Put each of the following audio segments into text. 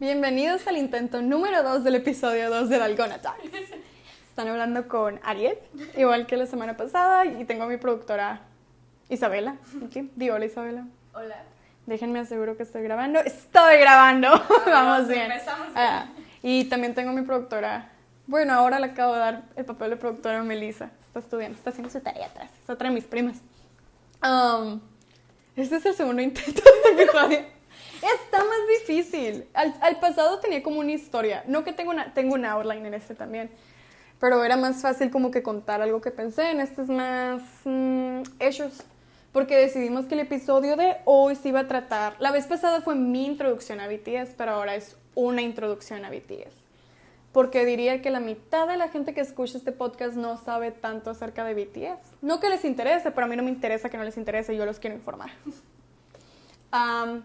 Bienvenidos al intento número 2 del episodio 2 de Dalgona Talks. Están hablando con Ariel, igual que la semana pasada, y tengo a mi productora Isabela. Aquí. Di hola Isabela. Hola. Déjenme aseguro que estoy grabando. ¡Estoy grabando! Vamos bien. empezamos bien. Ah, y también tengo a mi productora. Bueno, ahora le acabo de dar el papel de productora a Melissa. Está estudiando, está haciendo su tarea atrás. Es otra de mis primas. Um, este es el segundo intento de este episodio. Está más difícil. Al, al pasado tenía como una historia. No que tengo una, tengo una outline en este también. Pero era más fácil como que contar algo que pensé. En este es más mm, hechos. Porque decidimos que el episodio de hoy se iba a tratar. La vez pasada fue mi introducción a BTS, pero ahora es una introducción a BTS. Porque diría que la mitad de la gente que escucha este podcast no sabe tanto acerca de BTS. No que les interese, pero a mí no me interesa que no les interese, yo los quiero informar. Um,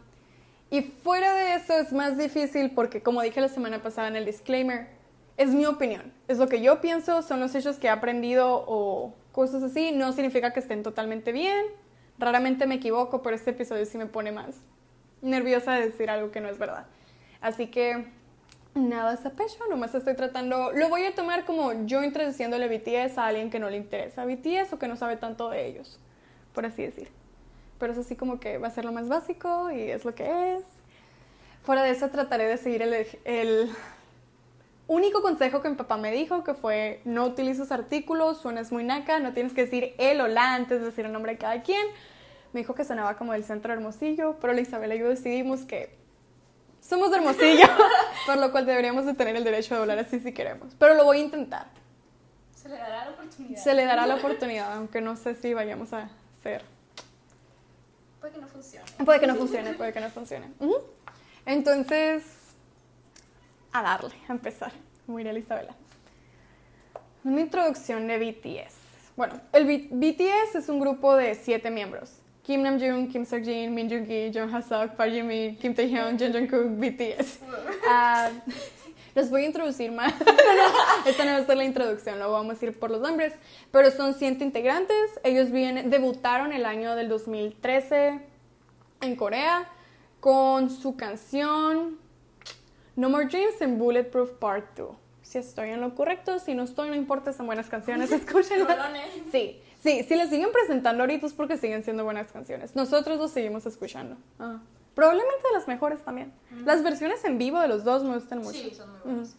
y fuera de eso es más difícil porque, como dije la semana pasada en el disclaimer, es mi opinión. Es lo que yo pienso, son los hechos que he aprendido o cosas así. No significa que estén totalmente bien. Raramente me equivoco, pero este episodio sí me pone más nerviosa de decir algo que no es verdad. Así que nada es a pecho, nomás estoy tratando, lo voy a tomar como yo introduciéndole BTS a alguien que no le interesa BTS o que no sabe tanto de ellos, por así decir. Pero es así como que va a ser lo más básico y es lo que es. Fuera de eso trataré de seguir el, el único consejo que mi papá me dijo, que fue no utilices artículos, suenas muy naca, no tienes que decir él o la antes de decir el nombre de cada quien. Me dijo que sonaba como del centro de Hermosillo, pero la Isabela y yo decidimos que somos de Hermosillo, por lo cual deberíamos de tener el derecho de hablar así si queremos. Pero lo voy a intentar. Se le dará la oportunidad. Se le dará la oportunidad, aunque no sé si vayamos a hacer. Puede que no funcione. Puede que no funcione, puede que no funcione. Entonces, a darle, a empezar, como diría la Isabela. Una introducción de BTS. Bueno, el B- BTS es un grupo de siete miembros. Kim Namjoon, Kim Seokjin, Min Yoongi, Jung Haseok, Park Jimin, Kim Taehyung, Jung Jungkook, BTS. Ah, los voy a introducir más. Esta no va a ser la introducción, lo vamos a ir por los nombres. Pero son siete integrantes. Ellos vienen, debutaron el año del 2013 en Corea con su canción No More Dreams en Bulletproof Part 2. Si estoy en lo correcto, si no estoy, no importa, son buenas canciones, escúchenlas. Sí, sí, si las siguen presentando ahorita es porque siguen siendo buenas canciones. Nosotros los seguimos escuchando. Ah, Probablemente de las mejores también. Las versiones en vivo de los dos me gustan mucho. Sí, son muy Ujú. buenos.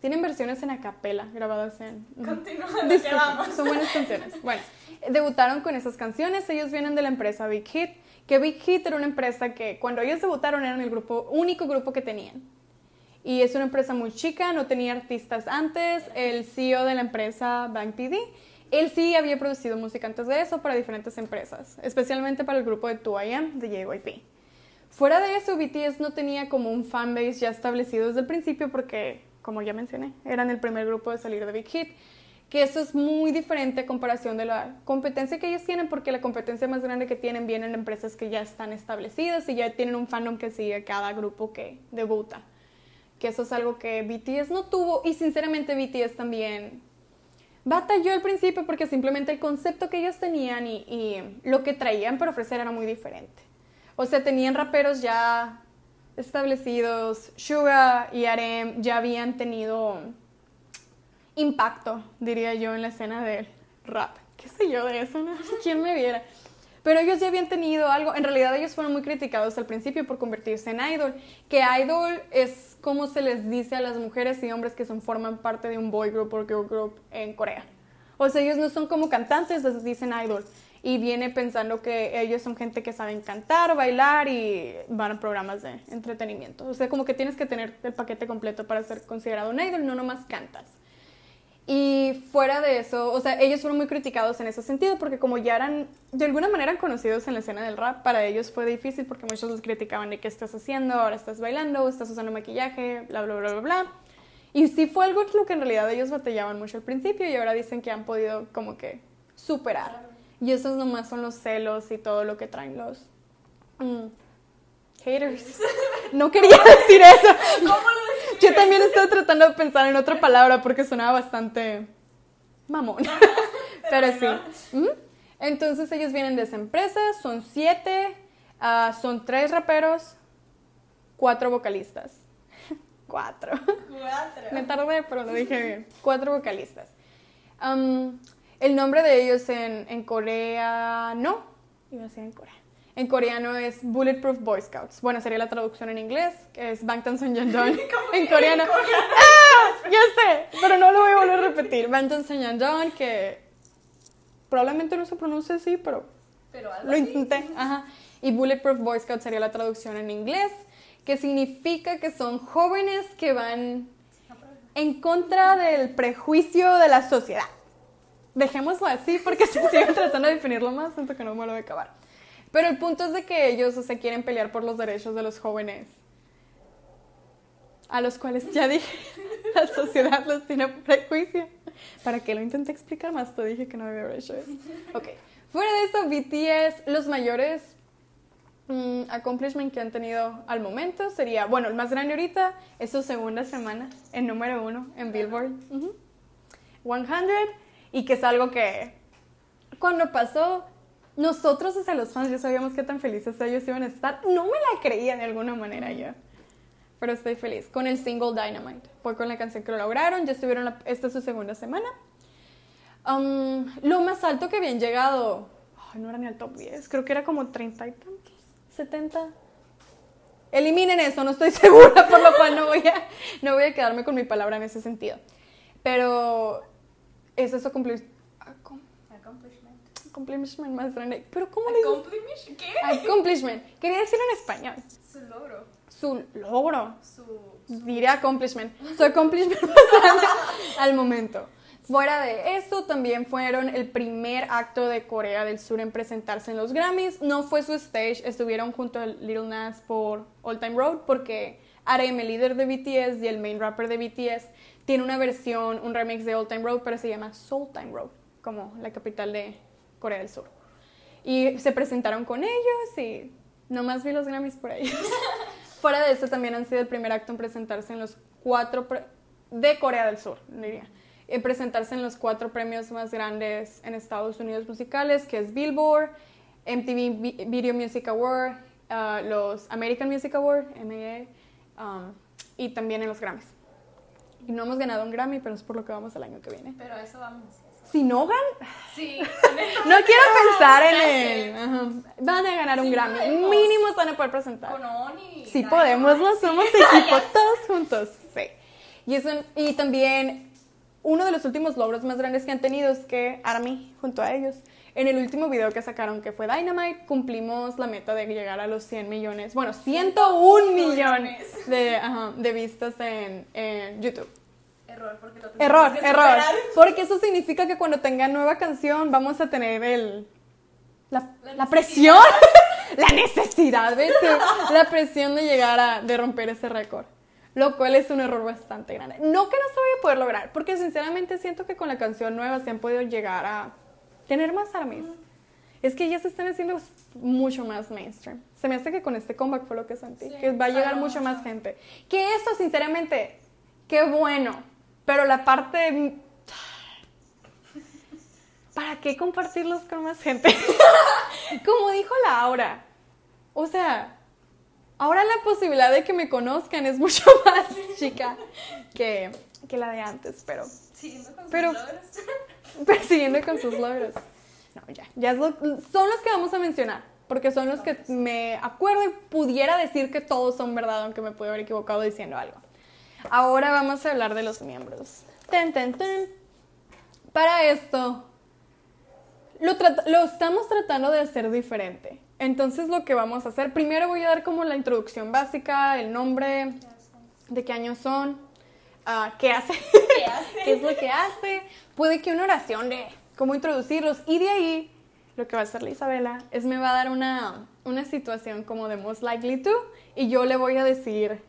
Tienen versiones en acapela grabadas en... vamos. son buenas canciones. Bueno, debutaron con esas canciones. Ellos vienen de la empresa Big Hit. Que Big Hit era una empresa que cuando ellos debutaron eran el grupo, único grupo que tenían. Y es una empresa muy chica, no tenía artistas antes. El CEO de la empresa, Bang PD, él sí había producido música antes de eso para diferentes empresas, especialmente para el grupo de 2AM, de JYP. Fuera de eso, BTS no tenía como un fanbase ya establecido desde el principio porque, como ya mencioné, eran el primer grupo de salir de Big Hit. Que eso es muy diferente a comparación de la competencia que ellos tienen, porque la competencia más grande que tienen vienen de empresas que ya están establecidas y ya tienen un fandom que sigue cada grupo que debuta. Que eso es algo que BTS no tuvo y sinceramente BTS también batalló al principio porque simplemente el concepto que ellos tenían y lo que traían para ofrecer era muy diferente. O sea, tenían raperos ya establecidos, Suga y RM ya habían tenido impacto, diría yo, en la escena del rap. ¿Qué sé yo de eso? No quién me viera. Pero ellos ya habían tenido algo, en realidad ellos fueron muy criticados al principio por convertirse en idol, que idol es como se les dice a las mujeres y hombres que son, forman parte de un boy group o girl group en Corea. O sea, ellos no son como cantantes, les dicen idol. Y viene pensando que ellos son gente que saben cantar, bailar y van a programas de entretenimiento. O sea, como que tienes que tener el paquete completo para ser considerado un idol, no nomás cantas. Y fuera de eso, o sea, ellos fueron muy criticados en ese sentido porque como ya eran, de alguna manera conocidos en la escena del rap, para ellos fue difícil porque muchos los criticaban de qué estás haciendo, ahora estás bailando, estás usando maquillaje, bla, bla, bla, bla, bla. Y sí fue algo que en realidad ellos batallaban mucho al principio y ahora dicen que han podido como que superar. Y esos nomás son los celos y todo lo que traen los mm, haters. No quería decir eso. ¿Cómo lo Yo también estaba tratando de pensar en otra palabra porque sonaba bastante mamón. Pero sí. Entonces ellos vienen de esa empresa, son siete, ah, son tres raperos, cuatro vocalistas. cuatro. Cuatro. Me tardé, pero lo dije bien. Cuatro vocalistas. El nombre de ellos en, en Corea, no, iba a decir en Corea. En coreano es Bulletproof Boy Scouts. Bueno, sería la traducción en inglés, que es Bangtan Sonyeonjeon. en coreano. ¡Ah! Ya sé, pero no lo voy a volver a repetir. Bangtan Sonyeonjeon, que probablemente no se pronuncia así, pero Pero algo lo así. intenté. Ajá. Y Bulletproof Boy Scout sería la traducción en inglés, que significa que son jóvenes que van en contra del prejuicio de la sociedad. Dejémoslo así porque si sigo tratando de definirlo más, siento que no me lo voy a acabar. Pero el punto es de que ellos o sea, quieren pelear por los derechos de los jóvenes, a los cuales ya dije, la sociedad los tiene prejuicio. ¿Para qué lo intenté explicar más? Te dije que no había hecho eso. Ok. Fuera de eso, BTS, los mayores mm, accomplishment que han tenido al momento sería, bueno, el más grande ahorita es su segunda semana en número uno en Billboard. Ujú. 100 y que es algo que cuando pasó nosotros sea los fans ya sabíamos qué tan felices ellos iban a estar. No me la creía de alguna manera yo pero estoy feliz con el single Dynamite. Fue con la canción que lo lograron ya estuvieron la- esta es su segunda semana. Um, lo más alto que habían llegado ay, no era ni al top 10 creo que era como 30 y tantos 70 Eliminen eso, no estoy segura, por lo cual no voy a, no voy a quedarme con mi palabra en ese sentido. Pero eso es accom- Accomplishment. accomplishment más grande. ¿Pero cómo le dices? Accomplishment. ¿Qué? Accomplishment. Quería decirlo en español. Su logro. Su logro. Su. Diré accomplishment. Su accomplishment más grande al momento. Fuera de eso, también fueron el primer acto de Corea del Sur en presentarse en los Grammys. No fue su stage, estuvieron junto a Lil Nas por All Time Road porque RM, el líder de BTS y el main rapper de BTS, tiene una versión, un remix de All Time Road, pero se llama Soul Time Road, como la capital de Corea del Sur. Y se presentaron con ellos y nomás vi los Grammys por ellos. Fuera de eso, también han sido el primer acto en presentarse en los cuatro de Corea del Sur, diría. En presentarse en los cuatro premios más grandes en Estados Unidos musicales, que es Billboard, MTV Vi- Video Music Award, ah, los American Music Award, MAA, um, y también en los Grammys. Y no hemos ganado un Grammy, pero es por lo que vamos el año que viene. Pero a eso vamos. Si no ganan, Sí, no quiero pensar en ajá. Van a ganar un Sí Grammy. podemos. Mínimo se van a poder presentar. con Oni. Sí podemos, no somos equipo, todos juntos. Sí. Y, eso, y también uno de los últimos logros más grandes que han tenido es que ARMY, junto a ellos, en el último video que sacaron, que fue Dynamite, cumplimos la meta de llegar a los 100 millones, bueno, 101 millones de, ajá, de vistas en, en YouTube. Error, porque lo Error, que error. Porque eso significa que cuando tengan nueva canción vamos a tener el... La, La la presión, la necesidad, ¿ves? La presión de llegar a, de romper ese récord. Lo cual es un error bastante grande. No que no se vaya a poder lograr, porque sinceramente siento que con la canción nueva se han podido llegar a tener más armies. Es que ya se están haciendo mucho más mainstream. Se me hace que con este comeback fue lo que sentí, Sí, que va a llegar mucho mucho. más gente. Que eso, sinceramente, qué bueno. Pero la parte... ¿Para qué compartirlos con más gente? Como dijo Laura. O sea, ahora la posibilidad de que me conozcan es mucho más chica que, que la de antes, pero sus Pero-. persiguiendo con sus logros. No, ya, ya es lo- son los que vamos a mencionar, porque son los que me acuerdo y pudiera decir que todos son verdad, aunque me puedo haber equivocado diciendo algo. Ahora vamos a hablar de los miembros. Ten, ten, ten. Para esto, lo, lo estamos tratando de hacer diferente. Entonces lo que vamos a hacer, primero voy a dar como la introducción básica, el nombre, de qué años son, ah, qué hace, ¿Qué hace? qué es lo que hace, puede que una oración de cómo introducirlos y de ahí lo que va a hacer la Isabela es me va a dar una, una situación como de most likely to y yo le voy a decir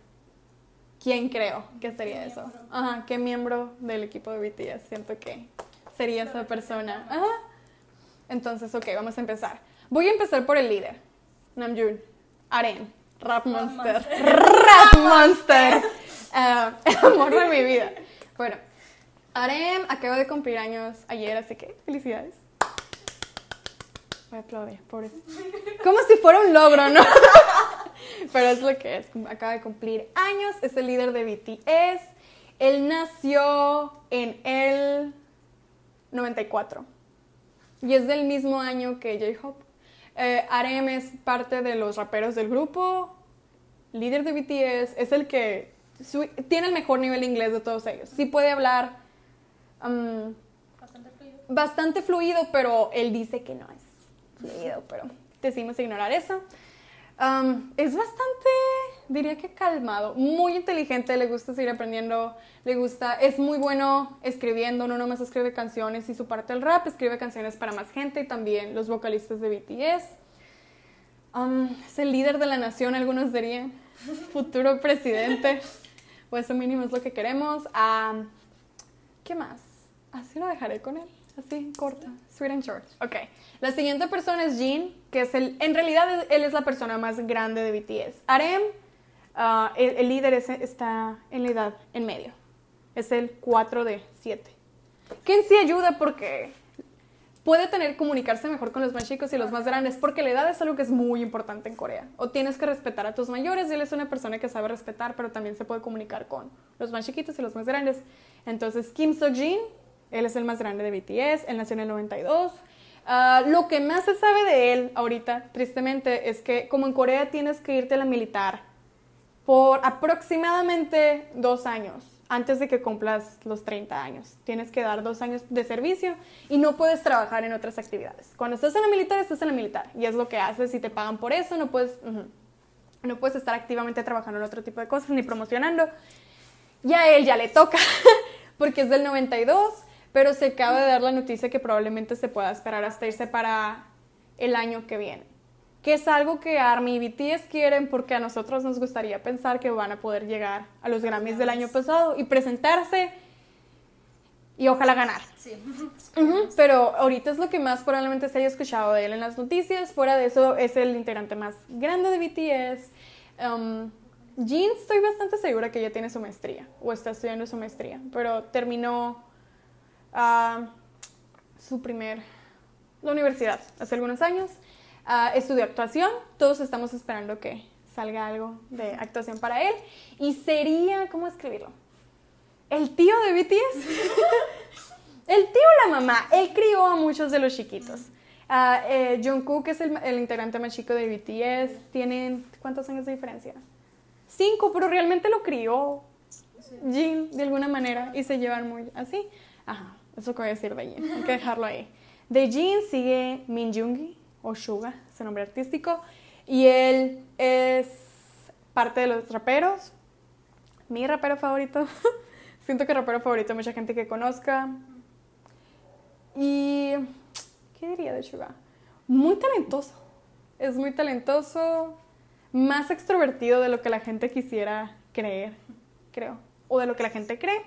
quién creo que sería ¿Qué eso. miembro? Ajá, qué miembro del equipo de BTS siento que sería esa persona. Ajá. Entonces, ok, vamos a empezar. Voy a empezar por el líder, Namjoon, Aren, Rap. Monster. Rap Monster. Ah, el amor de mi vida. Bueno, Arem acaba de cumplir años ayer, así que felicidades. Voy a pobre. Como si fuera un logro, ¿no? Pero es lo que es. Acaba de cumplir años, es el líder de BTS. Él nació en el 94. Y es del mismo año que J-Hope. Eh, RM es parte de los raperos del grupo, líder de BTS, es el que su- tiene el mejor nivel de inglés de todos ellos. Sí puede hablar um, Bastante fluido. bastante fluido, pero él dice que no es fluido, pero decidimos ignorar eso. Um, es bastante, diría que calmado, muy inteligente, le gusta seguir aprendiendo, le gusta, es muy bueno escribiendo, no nomás escribe canciones y su parte del rap, escribe canciones para más gente y también los vocalistas de BTS. Um, es el líder de la nación, algunos dirían, futuro presidente, o eso mínimo es lo que queremos. Um, ¿Qué más? Así lo dejaré con él. Así, corta. Sweet and short. Ok. La siguiente persona es Jin, que es el. En realidad, él es la persona más grande de BTS. Arem, ah, el, líder es- está en la edad en medio. Es el 4 de 7. Que en sí ayuda porque puede tener comunicarse mejor con los más chicos y los más grandes, porque la edad es algo que es muy importante en Corea. O tienes que respetar a tus mayores, y él es una persona que sabe respetar, pero también se puede comunicar con los más chiquitos y los más grandes. Entonces, Kim So-jin, él es el más grande de BTS, él nació en el 92. Ah, lo que más se sabe de él ahorita, tristemente, es que como en Corea tienes que irte a la militar por aproximadamente dos años antes de que cumplas los 30 años. Tienes que dar dos años de servicio y no puedes trabajar en otras actividades. Cuando estás en la militar, estás en la militar y es lo que haces y te pagan por eso, no puedes, no puedes estar activamente trabajando en otro tipo de cosas ni promocionando. Y a él ya le toca, porque es del 92, pero se acaba de dar la noticia que probablemente se pueda esperar hasta irse para el año que viene. Que es algo que ARMY y BTS quieren porque a nosotros nos gustaría pensar que van a poder llegar a los Grammys del año pasado y presentarse y ojalá ganar. Sí. Pero ahorita es lo que más probablemente se haya escuchado de él en las noticias. Fuera de eso, es el integrante más grande de BTS. Um, Jin, estoy bastante segura que ya tiene su maestría o está estudiando su maestría, pero terminó ah, su primer, la universidad hace algunos años. Ah, estudió actuación. Todos estamos esperando que salga algo de actuación para él. Y sería, ¿cómo escribirlo? El tío de BTS. El tío la mamá, él crió a muchos de los chiquitos. Ah, eh, es el, el integrante más chico de BTS. Tienen, ¿cuántos años de diferencia? Cinco, pero realmente lo crió Jin de alguna manera y se llevan muy así. Ajá, eso que voy a decir de Jin, hay que dejarlo ahí. De Jin sigue Min Jungi, o Suga, su nombre artístico, y él es parte de los raperos. Mi rapero favorito. Siento que rapero favorito, mucha gente que conozca. Y. ¿Qué diría de Suga? Muy talentoso. Es muy talentoso. Más extrovertido de lo que la gente quisiera creer, creo. O de lo que la gente cree.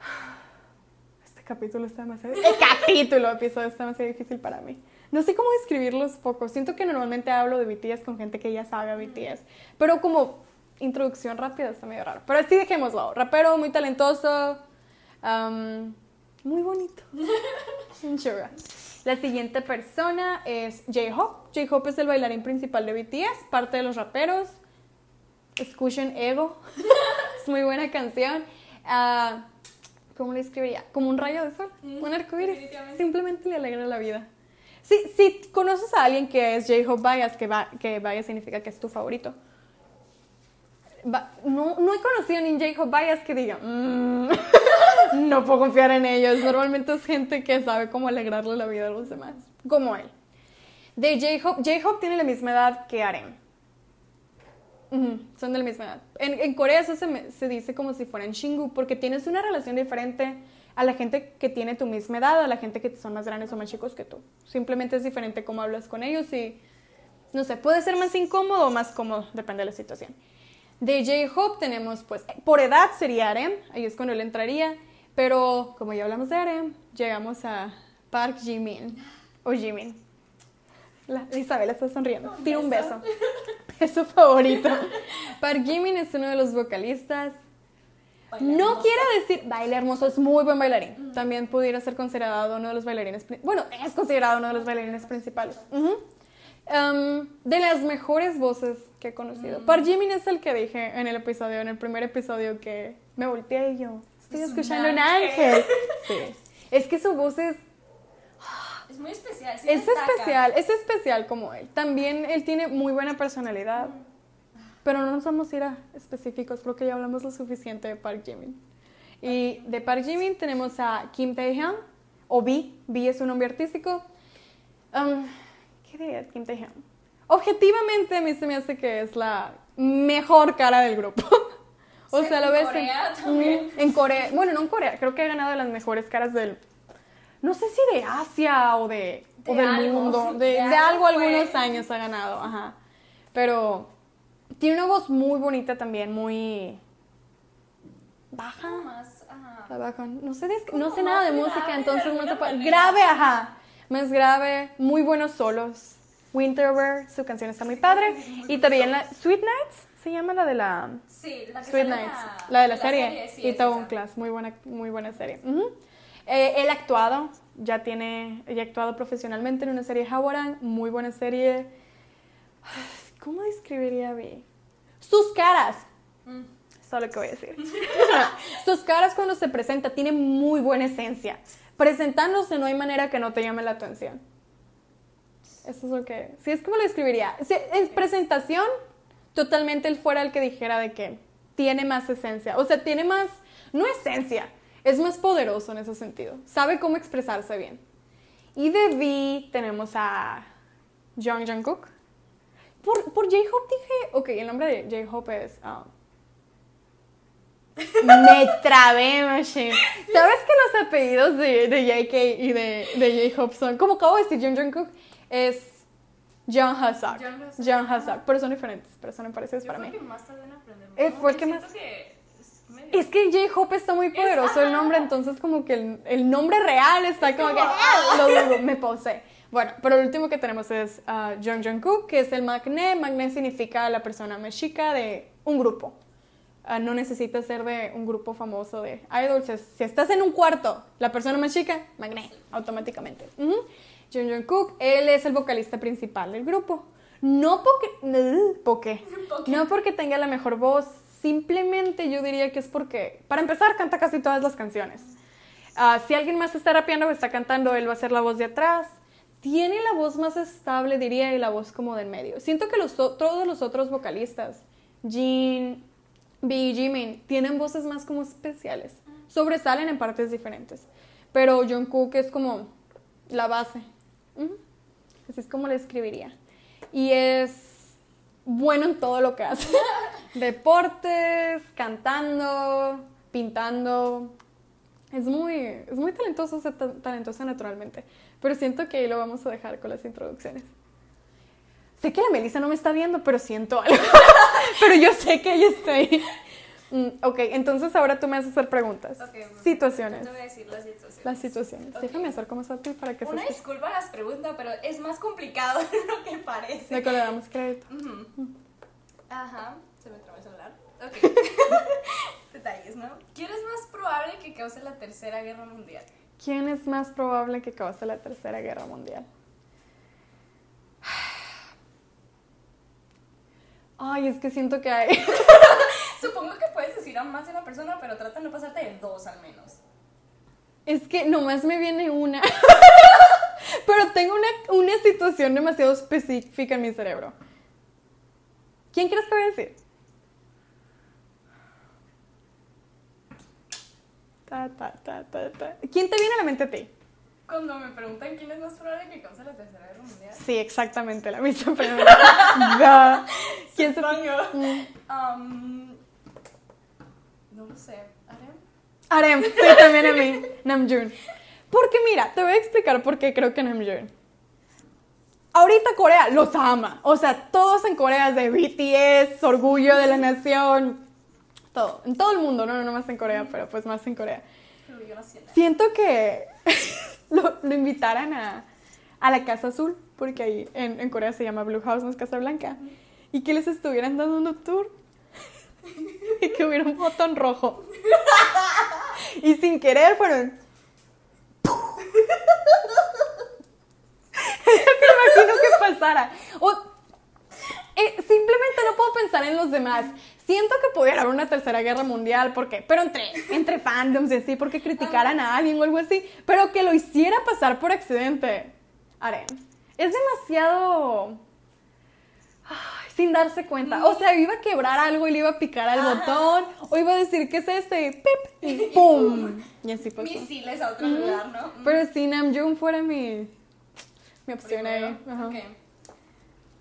Este capítulo está demasiado. El capítulo, episodio está demasiado difícil para mí. No sé cómo describirlos poco. Siento que normalmente hablo de BTS con gente que ya sabe a BTS. Pero como introducción rápida está medio raro. Pero así dejémoslo. Rapero, muy talentoso. am, muy bonito. La siguiente persona es J-Hope. J-Hope es el bailarín principal de BTS, parte de los raperos. Escuchen Ego. es muy buena canción. Ah, ¿Cómo le escribiría? Como un rayo de sol, Mm, un arcoíris. Simplemente le alegra la vida. Si, si conoces a alguien que es J-Hope Bias, que, va, que Bias significa que es tu favorito. No, no he conocido ni J-Hope Bias que diga, "Mm, no puedo confiar en ellos. Normalmente es gente que sabe cómo alegrarle la vida a los demás, como él. De J-Hope, J-Hope tiene la misma edad que Arem. Ujú, son de la misma edad. En, Corea eso se, se dice como si fueran Shingu, porque tienes una relación diferente a la gente que tiene tu misma edad, a la gente que son más grandes o más chicos que tú. Simplemente es diferente cómo hablas con ellos y, no sé, puede ser más incómodo o más cómodo, depende de la situación. De J-Hope tenemos, pues, por edad sería Arem, ahí es cuando él entraría, pero como ya hablamos de Arem, llegamos a Park Jimin, o Jimin. La, Isabela está sonriendo, tira un beso. Es su favorito. Park Jimin es uno de los vocalistas. No quiero decir baila hermoso, es muy buen bailarín. También pudiera ser considerado uno de los bailarines. Bueno, es considerado uno de los bailarines principales. Um, de las mejores voces que he conocido. Par Jimin es el que dije en el episodio, en el primer episodio, que me volteé y yo. Estoy Es escuchando un ángel". Sí. Es que su voz es Es muy especial. sí es destaca. especial, es especial como él. También él tiene muy buena personalidad. Pero no nos vamos a ir a específicos, creo que ya hablamos lo suficiente de Park Jimin. Y de Park Jimin tenemos a Kim Taehyung, o B. B es su nombre artístico. Um, ¿Qué diría de Kim Taehyung? Objetivamente a mí se me hace que es la mejor cara del grupo. o sea, lo ves Corea en, también. En Corea. Bueno, no en Corea, creo que ha ganado las mejores caras del, no sé si de Asia o de, o De del algo, mundo, de, de de algo algo algunos años ha ganado, ajá. Pero tiene una voz muy bonita también, muy baja. Más, ajá. La baja. No sé, no sé nada de música, entonces no te puedo. Grave, ajá. Más grave, muy buenos solos. Winterwear, su canción está muy padre. Y también la Sweet Nights, se llama la de la Sí, la que Sweet Nights, la de la, serie. sí, y es Town. Class, muy buena, muy buena serie. Eh, él ha actuado, ya tiene, ya ha actuado profesionalmente en una serie Hawaran, muy buena serie. ¿Cómo describiría a B? Sus caras, Mm. eso es lo que voy a decir. Sus caras cuando se presenta tienen muy buena esencia. Presentándose no hay manera que no te llame la atención. Eso es lo que... Sí, es como lo describiría. Sí, en presentación, totalmente él fuera el que dijera de que tiene más esencia. O sea, tiene más... No esencia, es más poderoso en ese sentido. Sabe cómo expresarse bien. Y de V tenemos a Jung Jungkook. Por, por J-Hope dije... Ok, el nombre de J-Hope es... um, me trabé, Machine. ¿Sabes que los apellidos de, de JK y de, de J-Hope son, como acabo de decir, Jung Jungkook es John Hazard. John. John Hazard, pero son diferentes, pero son parecidos Yo para mí. que más tardé en aprender. Eh, fue el que más- que es Es que J-Hope está muy poderoso el nombre, entonces como que el, el nombre real está como que ah, lo dudo, me posee. Bueno, pero el último que tenemos es uh, Jung Jungkook, que es el magné. Magné significa la persona más chica de un grupo. Ah, no necesita ser de un grupo famoso de idols. Si estás en un cuarto, la persona más chica, magné, automáticamente. Ujú. Jung Jungkook, él es el vocalista principal del grupo. No porque, porque, no porque tenga la mejor voz, simplemente yo diría que es porque, para empezar, canta casi todas las canciones. Ah, si alguien más está rapeando o está cantando, él va a ser la voz de atrás. Tiene la voz más estable, diría, y la voz como del medio. Siento que los, todos los otros vocalistas, Jin, B y Jimin, tienen voces más como especiales. Sobresalen en partes diferentes. Pero Jungkook es como la base. Así es como le escribiría. Y es bueno en todo lo que hace. Deportes, cantando, pintando. Es muy, es muy talentoso, ser ta- talentoso naturalmente. Pero siento que ahí lo vamos a dejar con las introducciones. Sé que la Melissa no me está viendo, pero siento algo. pero yo sé que ella está ahí. Mm, ok, entonces ahora tú me vas a hacer preguntas. Ok, bueno, situaciones. Te voy a decir las situaciones. Las situaciones. Déjame hacer como está para que se Una escuche. disculpa las preguntas, pero es más complicado de lo que parece. De que le damos crédito. Ujú. Ajá, se me trabó el celular. Ok. Detalles, ¿no? ¿Quién es más probable que cause la tercera guerra mundial? ¿Quién es más probable que cause la tercera guerra mundial? Ay, es que siento que hay. Supongo que puedes decir a más de una persona, pero trata de no pasarte de dos al menos. Es que nomás me viene una. Pero tengo una, una situación demasiado específica en mi cerebro. ¿Quién crees que voy a decir? Ta, ta, ta, ta, ta. ¿Quién te viene a la mente a ti? Cuando me preguntan quién es más probable que cause la tercera guerra mundial. Sí, exactamente la misma pregunta. ¿Quién se. Um, no lo sé. ¿Arem? Arem, sí, también a mí. Namjoon. Porque mira, te voy a explicar por qué creo que Namjoon. Ahorita Corea los ama. O sea, todos en Corea es de BTS, orgullo de la nación. Todo. En todo el mundo, no, no, no más en Corea, pero pues más en Corea. Siento que lo, lo invitaran a, a la Casa Azul, porque ahí en, en Corea se llama Blue House, no es Casa Blanca, y que les estuvieran dando un tour. y que hubiera un botón rojo. Y sin querer fueron. Que imagino que pasara. O, eh, simplemente no puedo pensar en los demás. Siento que pudiera haber una tercera guerra mundial, porque, pero entre, entre fandoms y así, porque criticaran a alguien o algo así, pero que lo hiciera pasar por accidente. Aren, es demasiado ay, sin darse cuenta. O sea, iba a quebrar algo y le iba a picar al Ajá. botón, o iba a decir, ¿qué es este? Pip, y ¡pum! Y así pasó. Misiles a otro lugar, ¿no? Pero si Namjoon fuera mi, mi opción ahí. Ajá. Ok.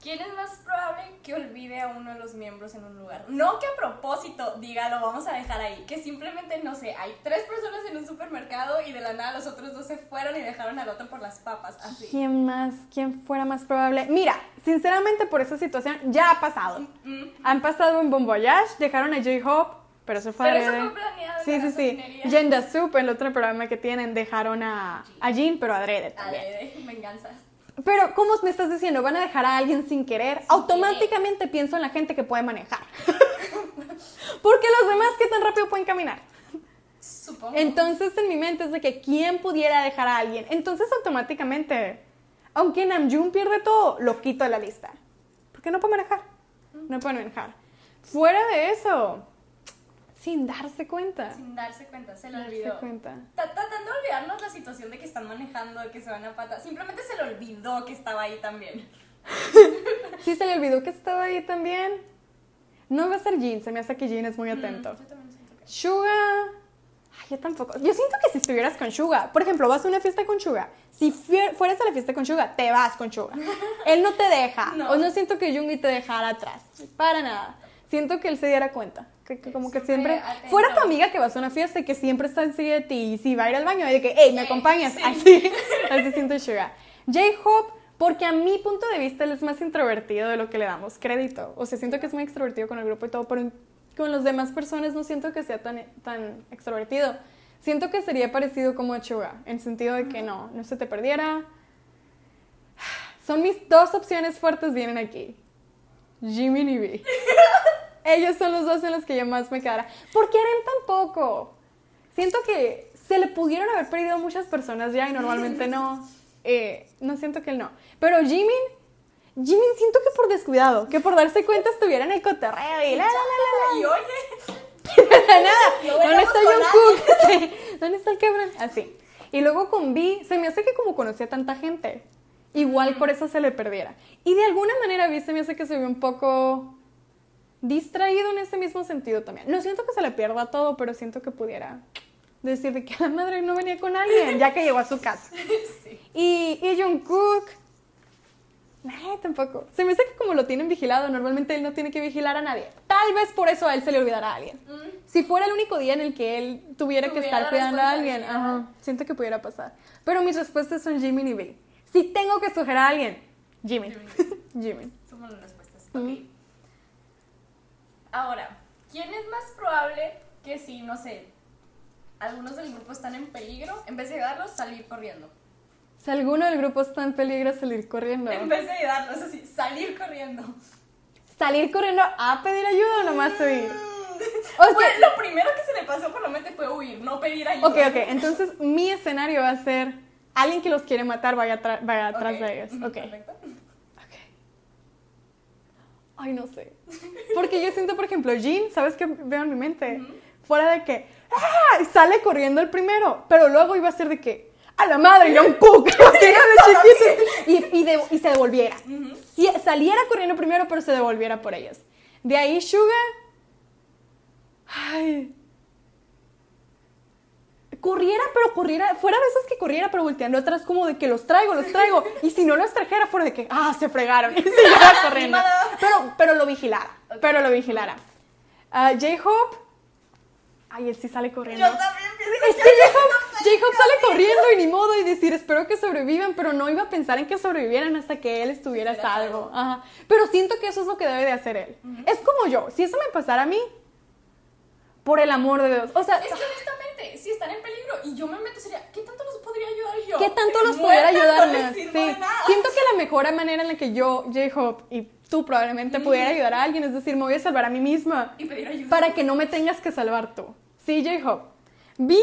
¿Quién es más probable que olvide a uno de los miembros en un lugar? No que a propósito diga lo vamos a dejar ahí, que simplemente, no sé, hay tres personas en un supermercado y de la nada los otros dos se fueron y dejaron al otro por las papas, así. ¿Quién más? ¿Quién fuera más probable? Mira, sinceramente por esa situación ya ha pasado. Mm. Han pasado en Bon Voyage, dejaron a J-Hope, pero eso fue Pero eso fue planeado Sí, sí, sí. Yenda Soup, el otro programa que tienen, dejaron a, a Jin, pero adrede también. Adrede, venganzas. Pero, ¿cómo me estás diciendo? ¿Van a dejar a alguien sin querer? Automáticamente pienso en la gente que puede manejar. Porque los demás, ¿qué tan rápido pueden caminar? Supongo. Entonces, en mi mente es de que quién pudiera dejar a alguien. Entonces, automáticamente, aunque Namjoon pierde todo, lo quito de la lista. Porque no puede manejar. No puede manejar. Fuera de eso, sin darse cuenta. Sin darse cuenta, se le darse olvidó. cuenta. Ta- Tratando de olvidarnos la situación de que están manejando, que se van a pata. Simplemente se le olvidó que estaba ahí también. Sí, se le olvidó que estaba ahí también. No va a ser Jin, se me hace que Jin es muy atento. Yo también siento que. Suga. Ay, yo tampoco. Yo siento que si estuvieras con Suga, por ejemplo, vas a una fiesta con Suga. Si fue- fueras a la fiesta con Suga, te vas con Suga. Él no te deja. No. O no siento que Jungi te dejara atrás. Para nada. Siento que él se diera cuenta. Que, que como que Siempre atento. Fuera tu amiga que vas a una fiesta y que siempre está enseguida de ti. Y si va a ir al baño, de que, hey, ¿me acompañas? sí. Así. Así siento Suga. J-Hope, porque a mi punto de vista él es más introvertido de lo que le damos crédito. O sea, siento que es muy extrovertido con el grupo y todo, pero con las demás personas no siento que sea tan, tan extrovertido. Siento que sería parecido como a Chuga, en sentido de que no, no se te perdiera. Son mis dos opciones fuertes vienen aquí. Jimmy y V. Ellos son los dos en los que yo más me quedara. ¿Por qué Arem tampoco? Siento que se le pudieron haber perdido muchas personas ya y normalmente no. Eh, no siento que él no. Pero Jimin, Jimin siento que por descuidado, que por darse cuenta estuviera en el cotorreo y la la la la Y oye. Nada. ¿Dónde está Jungkook? Sí. ¿Dónde está el cabrón? Así. Y luego con V, se me hace que como conocía tanta gente, igual por eso se le perdiera. Y de alguna manera V se me hace que se vio un poco distraído en ese mismo sentido también. No siento que se le pierda todo, pero siento que pudiera decir de que la madre no venía con alguien, ya que llegó a su casa. sí. Y, y Jungkook, nah, tampoco. Se me hace que como lo tienen vigilado, normalmente él no tiene que vigilar a nadie. Tal vez por eso a él se le olvidara a alguien. Mm, Si fuera el único día en el que él tuviera, que estar cuidando a alguien, ajá, siento que pudiera pasar. Pero mis respuestas son Jimin y B. Si tengo que escoger a alguien, Jimin. Jimin. Somos las respuestas. Mm. Ahora, ¿quién es más probable que si, no sé, algunos del grupo están en peligro, en vez de ayudarlos, salir corriendo? Si alguno del grupo está en peligro, salir corriendo. En vez de ayudarlos, así, salir corriendo. ¿Salir corriendo a pedir ayuda o nomás huir? Fue- Ok, lo primero que se le pasó por la mente fue huir, no pedir ayuda. ok, ok. Entonces mi escenario va a ser alguien que los quiere matar vaya, vaya atrás de ellos. Ok. Perfecto. Ay, no sé. Porque yo siento, por ejemplo, Jean, ¿sabes qué veo en mi mente? Fuera de que ¡ah! y sale corriendo el primero, pero luego iba a ser de que a la madre y a un cook, y, y, de- y se devolviera. Si- saliera corriendo primero, pero se devolviera por ellos. De ahí Suga. Ay. Corriera, pero corriera, fuera de esos que corriera, pero volteando atrás como de que los traigo, los traigo. Y si no los trajera, fuera de que, ah, se fregaron. Y siguiera corriendo. Pero, pero lo vigilara, Ok. pero lo vigilara. Ah, J-Hope, ay, él sí sale corriendo. Yo también pienso Es que J-Hope sale corriendo y ni modo y decir, espero que sobrevivan, pero no iba a pensar en que sobrevivieran hasta que él estuviera salvo. Ajá. Pero siento que eso es lo que debe de hacer él. Es como yo, si eso me pasara a mí, por el amor de Dios. O sea, Es que honestamente, si están en peligro y yo me meto, sería, ¿qué tanto los podría ayudar yo? ¿qué tanto los pudiera ayudar más? Sí. Siento que la mejor manera en la que yo, J-Hope y tú probablemente pudiera ayudar a alguien, es decir, me voy a salvar a mí misma Y pedir ayuda. para que no me tengas que salvar tú. Sí, J-Hope. B,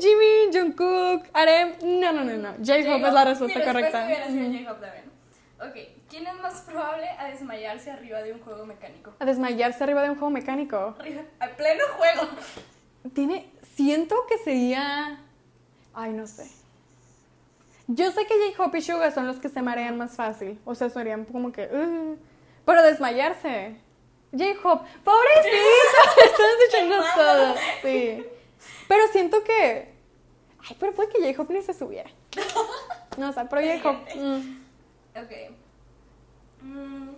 Jimmy, Jungkook, Arem. No, no, no, no. J-Hope es la respuesta correcta. hubiera sido Ujú. J-Hope también. Ok, ¿quién es más probable a desmayarse arriba de un juego mecánico? A desmayarse arriba de un juego mecánico. Arriba, a pleno juego. Tiene. Siento que sería. Ay, no sé. Yo sé que J-Hope y Suga son los que se marean más fácil. O sea, serían como que. Pero desmayarse. J-Hope, pobrecito, estamos echando todo. Sí. Pero siento que. Ay, pero puede que J-Hope ni se subiera. No sé, pero J-Hope. mm. Ok. Mm,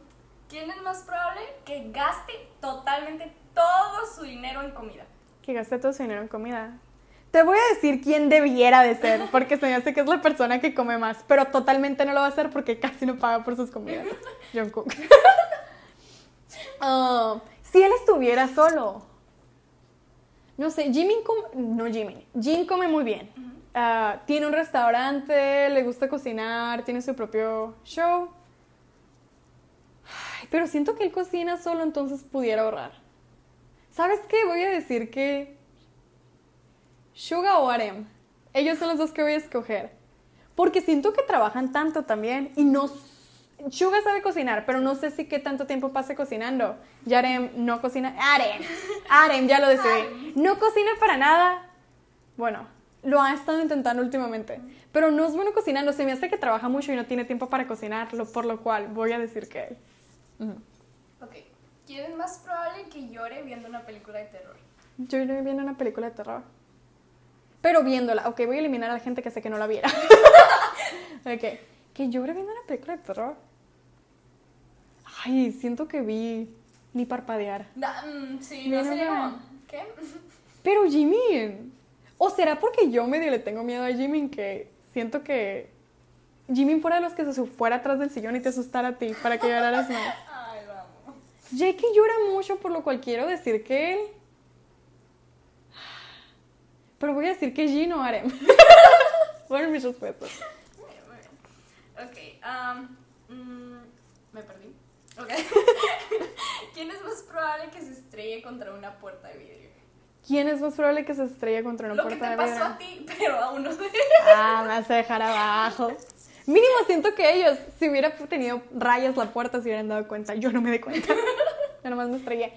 ¿Quién es más probable que gaste totalmente todo su dinero en comida? Que gaste todo su dinero en comida. Te voy a decir quién debiera de ser, porque se me hace que es la persona que come más, pero totalmente no lo va a hacer porque casi no paga por sus comidas. Jungkook. Ah, si él estuviera solo. No sé, Jimin come... No, Jimin. Jin come muy bien. Ah, tiene un restaurante, le gusta cocinar, tiene su propio show. Ay, pero siento que él cocina solo, entonces pudiera ahorrar. ¿Sabes qué? Voy a decir que. Suga o Arem. Ellos son los dos que voy a escoger. Porque siento que trabajan tanto también. Y no. Suga sabe cocinar, pero no sé si qué tanto tiempo pase cocinando. Y Arem no cocina. Arem. Arem, ya lo decidí. No cocina para nada. Bueno, lo ha estado intentando últimamente. Pero no es bueno cocinando. Se me hace que trabaja mucho y no tiene tiempo para cocinarlo. Por lo cual voy a decir que él. Ok. ¿Quién es más probable que llore viendo una película de terror? Yo iré viendo una película de terror. Pero viéndola. Ok, voy a eliminar a la gente que sé que no la viera. ok. Que llore viendo una película de terror. Ay, siento que vi ni parpadear. Da- mm, sí, no sería como, ¿Qué? Pero Jimin. ¿O será porque yo medio le tengo miedo a Jimin que siento que Jimin fuera de los que se fuera atrás del sillón y te asustara a ti para que lloraras más? Ay, vamos. Jake llora mucho, por lo cual quiero decir que él. Pero voy a decir que Jin o Arem. Fueron mis respuestas. Muy bien, muy bien. Ok, am, mm, me perdí. Ok. ¿Quién es más probable que se estrelle contra una puerta de vidrio? ¿Quién es más probable que se estrelle contra una Lo que puerta te de pasó a ti, pero a uno de Ah, me vas a dejar abajo. Mínimo siento que ellos, si hubiera tenido rayas la puerta, se hubieran dado cuenta. Yo no me di cuenta. Yo nomás me estrellé.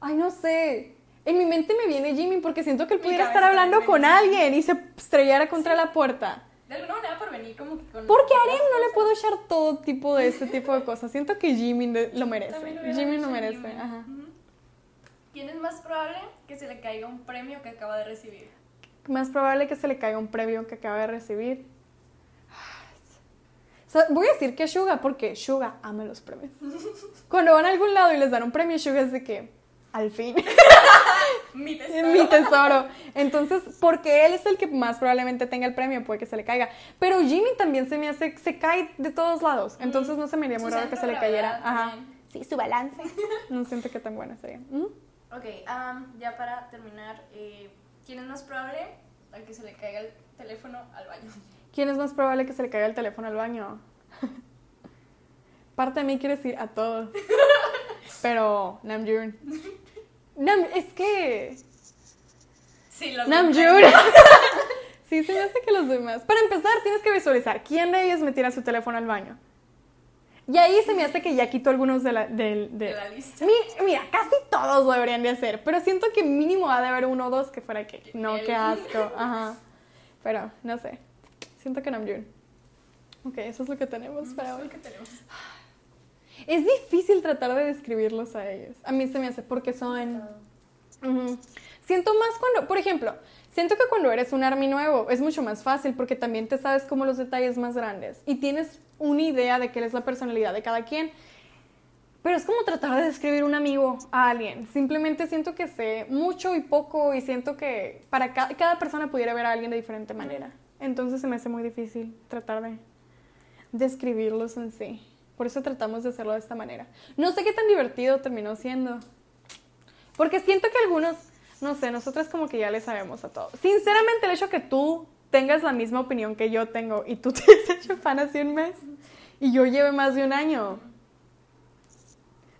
Ay, no sé. En mi mente me viene Jimmy porque siento que él pudiera estar hablando con alguien y se estrellara contra la puerta. De alguna manera por venir como que con... Porque a Arem no le puedo echar todo tipo de este tipo de cosas. Siento que Jimmy de- lo merece. Jimmy lo merece. Jimmy. Ajá. ¿Quién es más probable que se le caiga un premio que acaba de recibir? Más probable que se le caiga un previo que acaba de recibir. Sea, voy a decir que Suga porque Suga ama los premios. Cuando van a algún lado y les dan un premio, Suga es de que, al fin, Mi es tesoro. mi tesoro. Entonces, porque él es el que más probablemente tenga el premio, puede que se le caiga. Pero Jimmy también se me hace, se cae de todos lados. Entonces no se me haría muy raro que se le cayera. Ajá. Sí, su balance. No siento que tan buena sería. ¿Mm? Ok, am, ya para terminar, eh, ¿quién es más probable a que se le caiga el teléfono al baño? ¿Quién es más probable que se le caiga el teléfono al baño? Parte de mí quiere decir a todos. Pero Namjoon. Nam, es que Sí, lo Namjoon. sí, se me hace que los demás. Para empezar, tienes que visualizar quién de ellos me tira su teléfono al baño. Y ahí se me hace que ya quito algunos de la, del- de- De la lista. Mi- mira, casi todos lo deberían de hacer, pero siento que mínimo ha de haber uno o dos que fuera que no, qué asco, ajá. Pero no sé, siento que Namjoon. Ok, eso es lo que tenemos para Eso es hoy. lo que tenemos. Es difícil tratar de describirlos a ellos. A mí se me hace porque son... Ujú. Siento más cuando, por ejemplo, siento que cuando eres un army nuevo es mucho más fácil porque también te sabes como los detalles más grandes y tienes una idea de qué es la personalidad de cada quien. Pero es como tratar de describir un amigo a alguien. Simplemente siento que sé mucho y poco y siento que para ca- cada persona pudiera ver a alguien de diferente manera. Entonces se me hace muy difícil tratar de describirlos en sí. Por eso tratamos de hacerlo de esta manera. No sé qué tan divertido terminó siendo. Porque siento que algunos, no sé, nosotras como que ya le sabemos a todo. Sinceramente, el hecho que tú tengas la misma opinión que yo tengo y tú te has hecho fan hace un mes, Y yo llevé más de un año.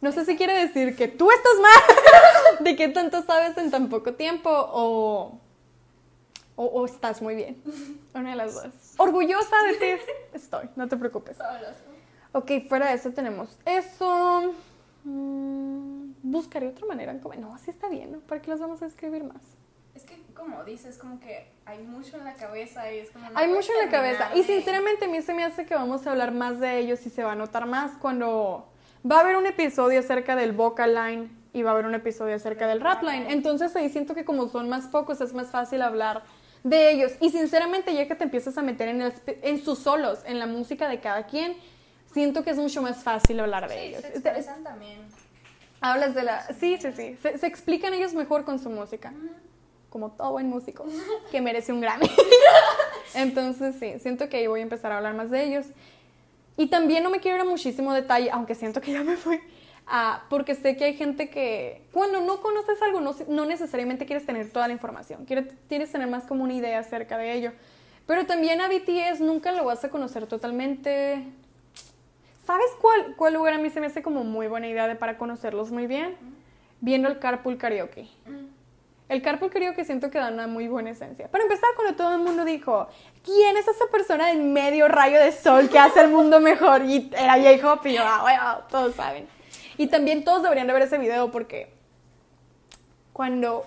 No sé si quiere decir que tú estás mal de qué tanto sabes en tan poco tiempo o, o, o estás muy bien. Una de las dos. Orgullosa de ti estoy, no te preocupes. Ok, fuera de eso tenemos eso. Mm, buscaré otra manera. No, así está bien, ¿no? ¿Para qué los vamos a escribir más? Es que, como dices, como que hay mucho en la cabeza y es como... no Hay mucho en la cabeza. Y sinceramente a mí se me hace que vamos a hablar más de ellos y se va a notar más cuando va a haber un episodio acerca del vocal line y va a haber un episodio acerca del rap line. Entonces ahí siento que como son más pocos es más fácil hablar de ellos. Y sinceramente ya que te empiezas a meter en, el en sus solos, en la música de cada quien, siento que es mucho más fácil hablar de Sí, ellos. se expresan también. Hablas de la... Sí, sí, sí. Se, se explican ellos mejor con su música. Como todo buen músico que merece un Grammy. Entonces, sí, siento que ahí voy a empezar a hablar más de ellos. Y también no me quiero ir a muchísimo detalle, aunque siento que ya me fui. ah, porque sé que hay gente que cuando no conoces algo no, no necesariamente quieres tener toda la información, quieres, quieres tener más como una idea acerca de ello. Pero también a BTS nunca lo vas a conocer totalmente. ¿Sabes cuál, cuál lugar a mí se me hace como muy buena idea de para conocerlos muy bien? Viendo el Carpool Karaoke. El Carpool Karaoke siento que da una muy buena esencia. Para empezar, cuando todo el mundo dijo, ¿quién es esa persona del medio rayo de sol que hace el mundo mejor? Y era J-Hope y yo, ah, bueno, todos saben. Y también todos deberían de ver ese video porque cuando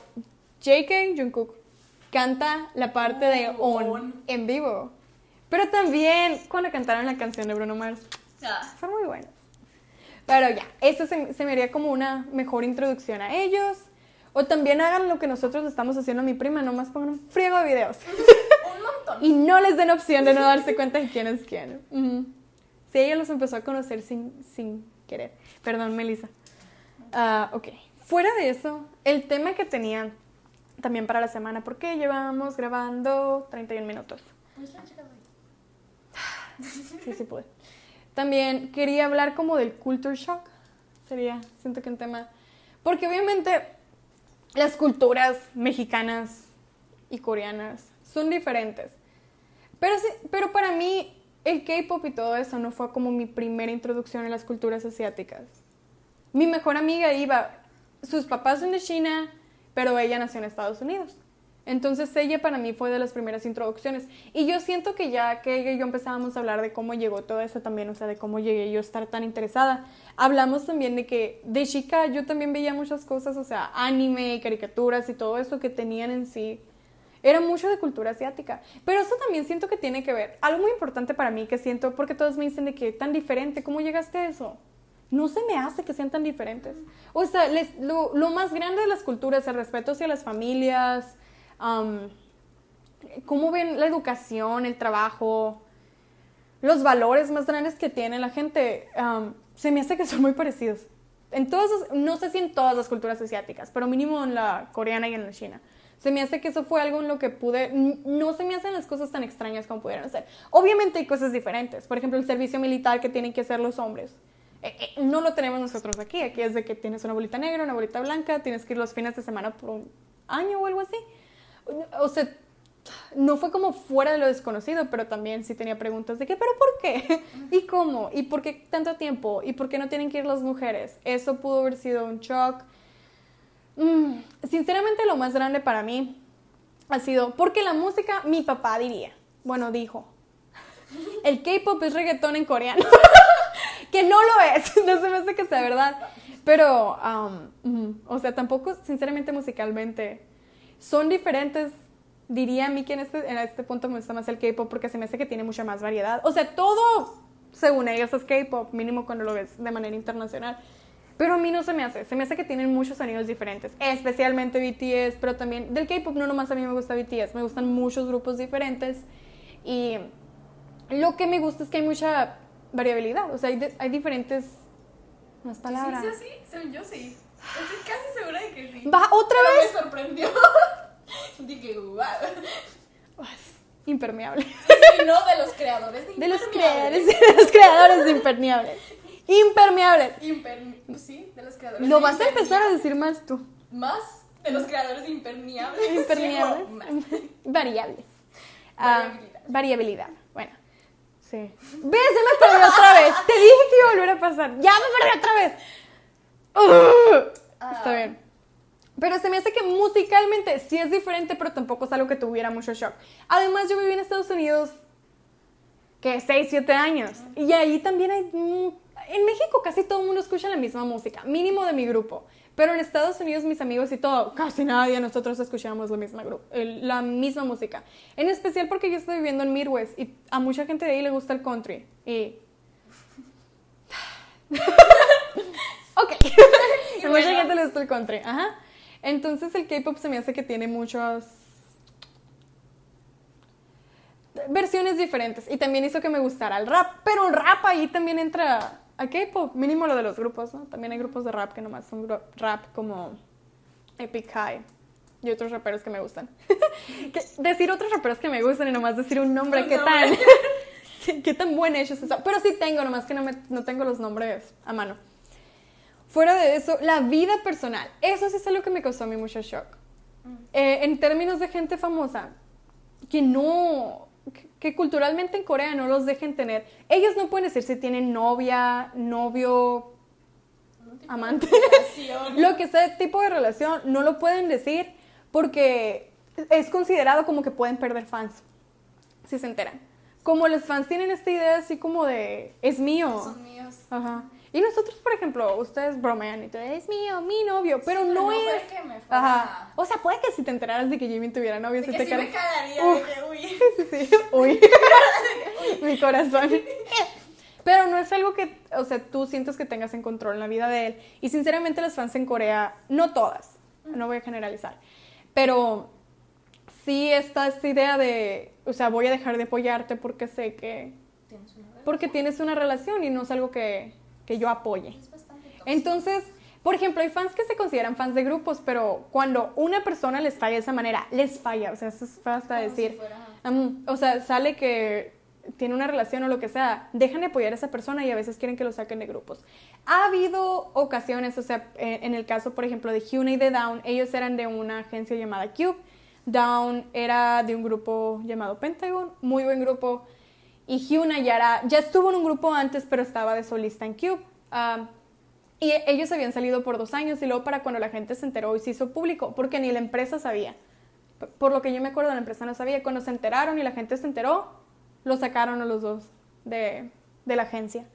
JK Jungkook canta la parte de On On. en vivo, pero también cuando cantaron la canción de Bruno Mars, Ah, son muy buenos. Pero ya, eso se, se me haría como una mejor introducción a ellos. O también hagan lo que nosotros estamos haciendo a mi prima, nomás pongan un friego de videos. un montón. y no les den opción de no darse cuenta de quién es quién. Ujú. Sí, ella los empezó a conocer sin, sin querer. Perdón, Melissa. Ah, ok. Fuera de eso, el tema que tenían también para la semana, porque llevamos grabando 31 minutos. Pues Sí, sí pude. También quería hablar como del culture shock. Sería, siento que un tema. Porque obviamente las culturas mexicanas y coreanas son diferentes. Pero, sí, pero para mí el K-pop y todo eso no fue como mi primera introducción a las culturas asiáticas. Mi mejor amiga iba, sus papás son de China, pero ella nació en Estados Unidos. Entonces ella para mí fue de las primeras introducciones. Y yo siento que ya que ella y yo empezábamos a hablar de cómo llegó todo eso también, o sea, de cómo llegué yo a estar tan interesada, hablamos también de que de chica yo también veía muchas cosas, o sea, anime, caricaturas y todo eso que tenían en sí. Era mucho de cultura asiática. Pero eso también siento que tiene que ver. Algo muy importante para mí que siento, porque todos me dicen de que tan diferente, ¿cómo llegaste a eso? No se me hace que sean tan diferentes. O sea, lo, lo más grande de las culturas, el respeto hacia las familias, am, cómo ven la educación, el trabajo, los valores más grandes que tiene la gente, am, se me hace que son muy parecidos. En todas, no sé si en todas las culturas asiáticas, pero mínimo en la coreana y en la china. Se me hace que eso fue algo en lo que pude, no se me hacen las cosas tan extrañas como pudieron ser. Obviamente hay cosas diferentes, por ejemplo el servicio militar que tienen que hacer los hombres. Eh, eh, no lo tenemos nosotros aquí, aquí es de que tienes una bolita negra, una bolita blanca, tienes que ir los fines de semana por un año o algo así. O sea, no fue como fuera de lo desconocido, pero también sí tenía preguntas de que, ¿pero por qué? ¿Y cómo? ¿Y por qué tanto tiempo? ¿Y por qué no tienen que ir las mujeres? Eso pudo haber sido un shock. Mm, sinceramente lo más grande para mí ha sido, porque la música, mi papá diría, bueno, dijo, el K-pop es reggaetón en coreano, que no lo es, no se me hace que sea verdad, pero, o sea, tampoco, sinceramente, musicalmente, son diferentes. Diría a mí que en este, en este punto me gusta más el K-pop porque se me hace que tiene mucha más variedad. O sea, todo, según ellos, es K-pop, mínimo cuando lo ves de manera internacional. Pero a mí no se me hace, se me hace que tienen muchos sonidos diferentes, especialmente BTS, pero también del K-pop no nomás a mí me gusta BTS, me gustan muchos grupos diferentes y lo que me gusta es que hay mucha variabilidad, o sea, hay, de- hay diferentes más palabras. ¿Sí, sí, sí? Según yo sí. Estoy casi segura de que sí. Va otra Pero vez. me sorprendió. Dije, wow. Impermeable. Y no de los creadores de De los creadores, de los creadores de impermeables. Impermeables. Imper- pues sí, de los creadores Lo de vas a empezar a decir más tú. Más de los creadores de impermeables. Impermeables. Más. Variables. Ah, Variabilidad. variabilidad. Bueno. Sí. ¿Ves? Se me perdió otra vez. Te dije que iba a volver a pasar. ¡Ya me perdí otra vez! Ugh. Está Ah. bien. Pero se me hace que musicalmente sí es diferente, pero tampoco es algo que tuviera mucho shock. Además, yo viví en Estados Unidos, que 6, 7 años. Y ahí también hay... En México casi todo el mundo escucha la misma música, mínimo de mi grupo. Pero en Estados Unidos mis amigos y todo, casi nadie de nosotros escuchamos la misma, la misma música. En especial porque yo estoy viviendo en Midwest y a mucha gente de ahí le gusta el country. Y... ok. a mucha bueno. gente le gusta el country. Ajá. Entonces el K-pop se me hace que tiene muchas versiones diferentes y también hizo que me gustara el rap, pero el rap ahí también entra a K-pop, mínimo lo de los grupos, ¿no? También hay grupos de rap que nomás son rap como Epic High y otros raperos que me gustan. Que- decir otros raperos que me gustan y nomás decir un nombre, ¿qué tan? ¿Qué, qué tan buen hecho es eso? Pero sí tengo, nomás que no, me- no tengo los nombres a mano. Fuera de eso, la vida personal, eso sí es algo que me causó a mí mucho shock. Eh, en términos de gente famosa, que no, que, que culturalmente en Corea no los dejen tener. Ellos no pueden decir si tienen novia, novio, Amante. lo que sea tipo de relación, no lo pueden decir porque es considerado como que pueden perder fans si se enteran. Como los fans tienen esta idea así como de, es mío. Son míos. Ajá. Y nosotros, por ejemplo, ustedes bromean y todo, es mío, mi novio, pero Sí, no, no es. fue que me fuera- Ajá. O sea, puede que si te enteraras de que Jimmy tuviera novio, De se que te sí cara- me cagaría, Uf. de que, uy. Sí, sí, sí. Uy. Mi corazón. Pero no es algo que, o sea, tú sientes que tengas en control en la vida de él. Y sinceramente las fans en Corea, no todas, no voy a generalizar, pero sí está esta idea de, o sea, voy a dejar de apoyarte porque sé que, Tienes una relación. porque tienes una relación y no es algo que, que yo apoye. Entonces, por ejemplo, hay fans que se consideran fans de grupos, pero cuando una persona les falla de esa manera, les falla, o sea, eso es hasta decir, si um, o sea, sale que tiene una relación o lo que sea, dejan de apoyar a esa persona y a veces quieren que lo saquen de grupos. Ha habido ocasiones, o sea, en el caso, por ejemplo, de Hyuna y de Down, ellos eran de una agencia llamada Cube, Down era de un grupo llamado Pentagon, muy buen grupo, y Hyuna ya, era, ya estuvo en un grupo antes, pero estaba de solista en Cube. Um, y ellos habían salido por dos años y luego para cuando la gente se enteró y se hizo público, porque ni la empresa sabía. Por lo que yo me acuerdo, la empresa no sabía. Cuando se enteraron y la gente se enteró, lo sacaron a los dos de, de la agencia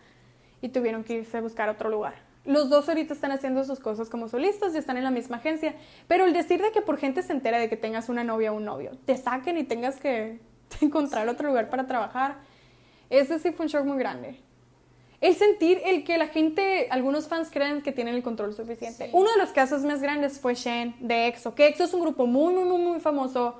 y tuvieron que irse a buscar otro lugar. Los dos ahorita están haciendo sus cosas como solistas y están en la misma agencia, pero el decir de que por gente se entera de que tengas una novia o un novio, te saquen y tengas que encontrar otro lugar para trabajar, ese sí fue un shock muy grande. El sentir el que la gente, algunos fans creen que tienen el control suficiente. Sí. Uno de los casos más grandes fue Shen de EXO, que EXO es un grupo muy, muy, muy, muy famoso,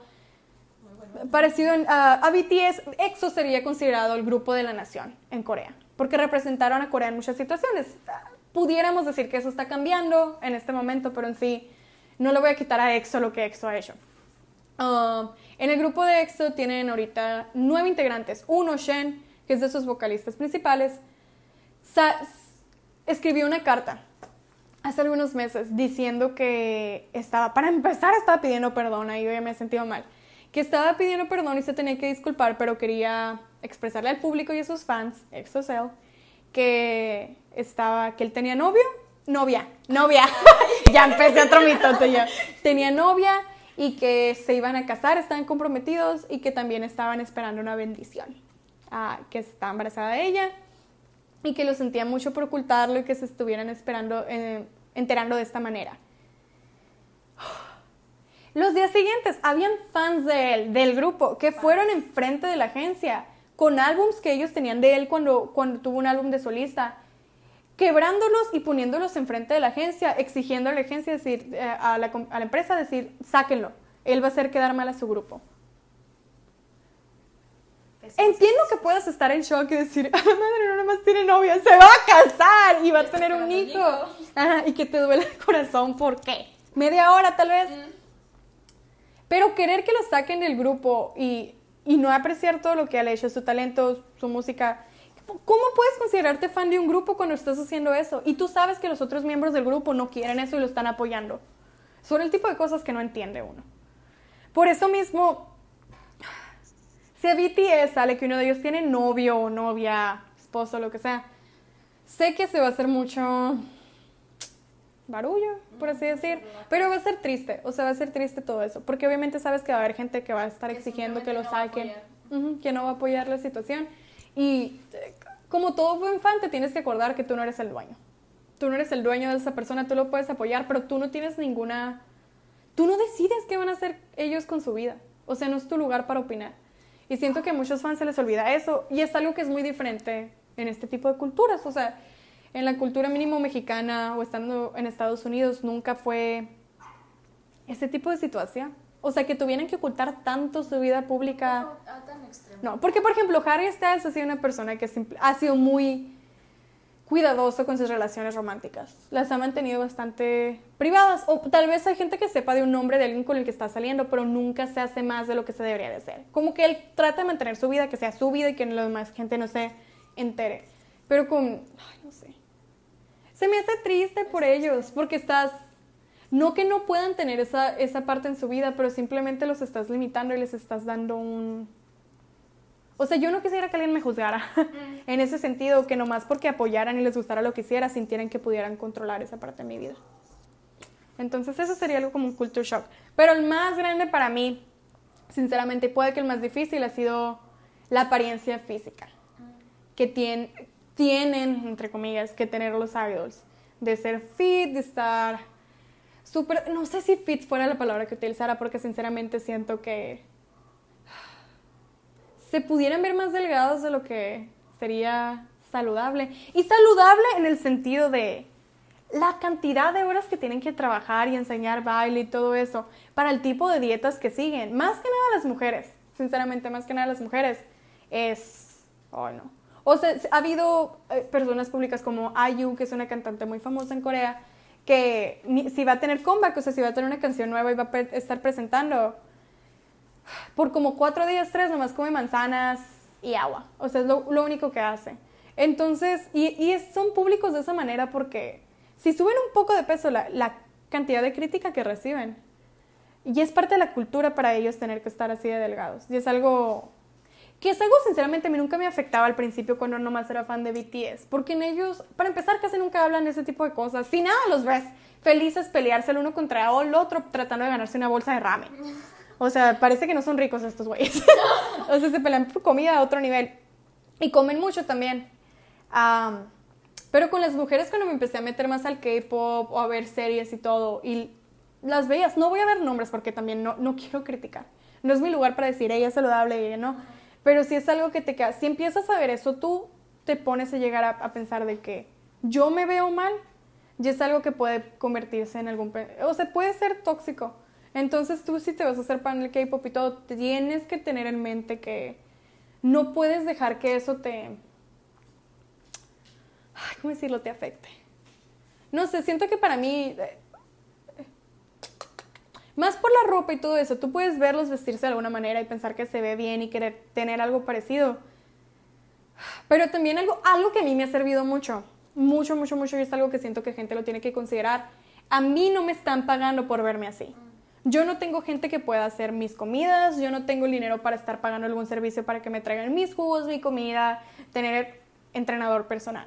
Muy bueno. parecido en- a BTS. EXO sería considerado el grupo de la nación en Corea, porque representaron a Corea en muchas situaciones. Pudiéramos decir que eso está cambiando en este momento, pero en sí no le voy a quitar a EXO lo que EXO ha hecho. Um, en el grupo de EXO tienen ahorita nueve integrantes. Uno, Shen, que es de sus vocalistas principales, escribió una carta hace algunos meses diciendo que estaba, para empezar, estaba pidiendo perdón, ahí yo ya me he sentido mal, que estaba pidiendo perdón y se tenía que disculpar, pero quería expresarle al público y a sus fans, EXO-Cell, que estaba, que él tenía novio, novia, novia, ya empecé otro mitote ya, tenía novia y que se iban a casar, estaban comprometidos y que también estaban esperando una bendición, que está embarazada de ella y que lo sentía mucho por ocultarlo y que se estuvieran esperando, eh, enterando de esta manera. Los días siguientes, habían fans de él, del grupo, que fueron enfrente de la agencia con álbums que ellos tenían de él cuando, cuando tuvo un álbum de solista, quebrándolos y poniéndolos enfrente de la agencia, exigiendo a la agencia decir, eh, a la empresa decir, sáquenlo, él va a hacer quedar mal a su grupo. Entiendo que puedas estar en shock y decir, ah, madre, no nomás tiene novia, se va a casar y va a tener un hijo. un hijo. Ajá, y que te duele el corazón, ¿por qué? Media hora tal vez. Mm. Pero querer que lo saquen del grupo y, y no apreciar todo lo que ha hecho, su talento, su música. ¿Cómo puedes considerarte fan de un grupo cuando estás haciendo eso? Y tú sabes que los otros miembros del grupo no quieren eso y lo están apoyando. Son el tipo de cosas que no entiende uno. Por eso mismo, Si a BTS sale que uno de ellos tiene novio o novia, esposo, lo que sea, sé que se va a hacer mucho barullo, por así decir, pero va a ser triste, o sea, va a ser triste todo eso, porque obviamente sabes que va a haber gente que va a estar exigiendo que lo saquen, que no va a apoyar la situación, y como todo buen fan te tienes que acordar que tú no eres el dueño, tú no eres el dueño de esa persona, tú lo puedes apoyar, pero tú no tienes ninguna, tú no decides qué van a hacer ellos con su vida, o sea, no es tu lugar para opinar. Y siento que a muchos fans se les olvida eso, y es algo que es muy diferente en este tipo de culturas, o sea, en la cultura mínimo mexicana o estando en Estados Unidos nunca fue ese tipo de situación. O sea, que tuvieran que ocultar tanto su vida pública. No, a tan extremo. No, porque por ejemplo, Harry Styles ha sido una persona que ha sido muy cuidadoso con sus relaciones románticas. Las ha mantenido bastante privadas. O tal vez hay gente que sepa de un nombre de alguien con el que está saliendo, pero nunca se hace más de lo que se debería de hacer. Como que él trata de mantener su vida, que sea su vida y que la demás gente no se entere. Pero con, ay, no sé. Se me hace triste por ellos, porque estás, no que no puedan tener esa, esa parte en su vida, pero simplemente los estás limitando y les estás dando un... O sea, yo no quisiera que alguien me juzgara en ese sentido, que nomás porque apoyaran y les gustara lo que hiciera, sintieran que pudieran controlar esa parte de mi vida. Entonces eso sería algo como un culture shock. Pero el más grande para mí, sinceramente, puede que el más difícil ha sido la apariencia física. Que tiene, tienen, entre comillas, que tener los idols. De ser fit, de estar súper... No sé si fit fuera la palabra que utilizara porque sinceramente siento que se pudieran ver más delgados de lo que sería saludable. Y saludable en el sentido de la cantidad de horas que tienen que trabajar y enseñar baile y todo eso para el tipo de dietas que siguen. Más que nada las mujeres, sinceramente, más que nada las mujeres. Es... Oh, no. O sea, ha habido eh, personas públicas como IU, que es una cantante muy famosa en Corea, que si va a tener comeback, o sea, si va a tener una canción nueva y va a estar presentando, por como cuatro días, tres, nomás come manzanas y agua. O sea, es lo, único que hace. Entonces, y, y, son públicos de esa manera porque si suben un poco de peso, la, la cantidad de crítica que reciben. Y es parte de la cultura para ellos tener que estar así de delgados. Y es algo que es algo, sinceramente, a mí nunca me afectaba al principio cuando nomás era fan de BTS. Porque en ellos, para empezar, casi nunca hablan de ese tipo de cosas. Si nada, los ves felices pelearse el uno contra el otro tratando de ganarse una bolsa de ramen. O sea, parece que no son ricos estos güeyes. o sea, se pelean por comida a otro nivel. Y comen mucho también. pero con las mujeres cuando me empecé a meter más al K-pop o a ver series y todo, y las veías, no voy a ver nombres porque también no, no quiero criticar. No es mi lugar para decir ella es saludable y ella no pero si es algo que te queda, si empiezas a ver eso, tú te pones a llegar a, pensar de que yo me veo mal, y es algo que puede convertirse en algún... O sea, puede ser tóxico. Entonces tú si te vas a hacer pan el K-pop y todo, tienes que tener en mente que no puedes dejar que eso te... ¿Cómo decirlo? Te afecte. No sé, siento que para mí más por la ropa y todo eso, tú puedes verlos vestirse de alguna manera y pensar que se ve bien y querer tener algo parecido. Pero también algo, algo que a mí me ha servido mucho, mucho, mucho, mucho, y es algo que siento que gente lo tiene que considerar. A mí no me están pagando por verme así. Yo no tengo gente que pueda hacer mis comidas, yo no tengo el dinero para estar pagando algún servicio para que me traigan mis jugos, mi comida, tener entrenador personal.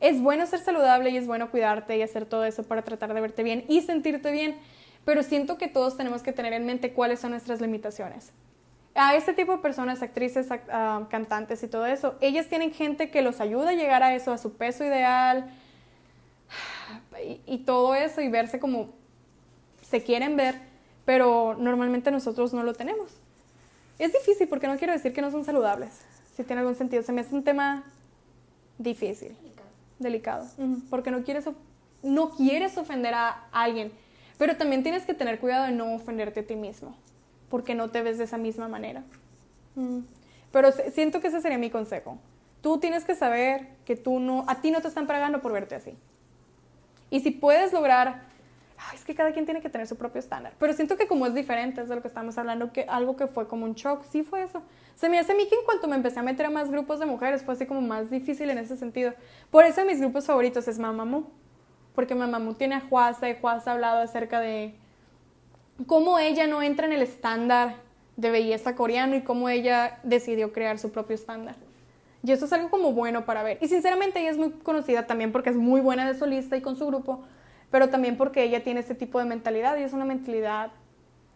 Es bueno ser saludable y es bueno cuidarte y hacer todo eso para tratar de verte bien y sentirte bien, pero siento que todos tenemos que tener en mente cuáles son nuestras limitaciones. A este tipo de personas, actrices, ah, cantantes y todo eso, ellas tienen gente que los ayuda a llegar a eso, a su peso ideal y, y todo eso y verse como se quieren ver, pero normalmente nosotros no lo tenemos. Es difícil porque no quiero decir que no son saludables, si tiene algún sentido. Se me hace un tema difícil, delicado, delicado porque no quieres, no quieres ofender a alguien pero también tienes que tener cuidado de no ofenderte a ti mismo, porque no te ves de esa misma manera. Mm. Pero siento que ese sería mi consejo. Tú tienes que saber que tú no, a ti no te están pagando por verte así. Y si puedes lograr, es que cada quien tiene que tener su propio estándar. Pero siento que como es diferente, es de lo que estamos hablando, que algo que fue como un shock, sí fue eso. Se me hace a mí que en cuanto me empecé a meter a más grupos de mujeres, fue así como más difícil en ese sentido. Por eso mis grupos favoritos es Mamamoo porque Mamamoo tiene a Juasa y Juasa ha hablado acerca de cómo ella no entra en el estándar de belleza coreano y cómo ella decidió crear su propio estándar. Y eso es algo como bueno para ver. Y sinceramente ella es muy conocida también porque es muy buena de solista y con su grupo, pero también porque ella tiene ese tipo de mentalidad y es una mentalidad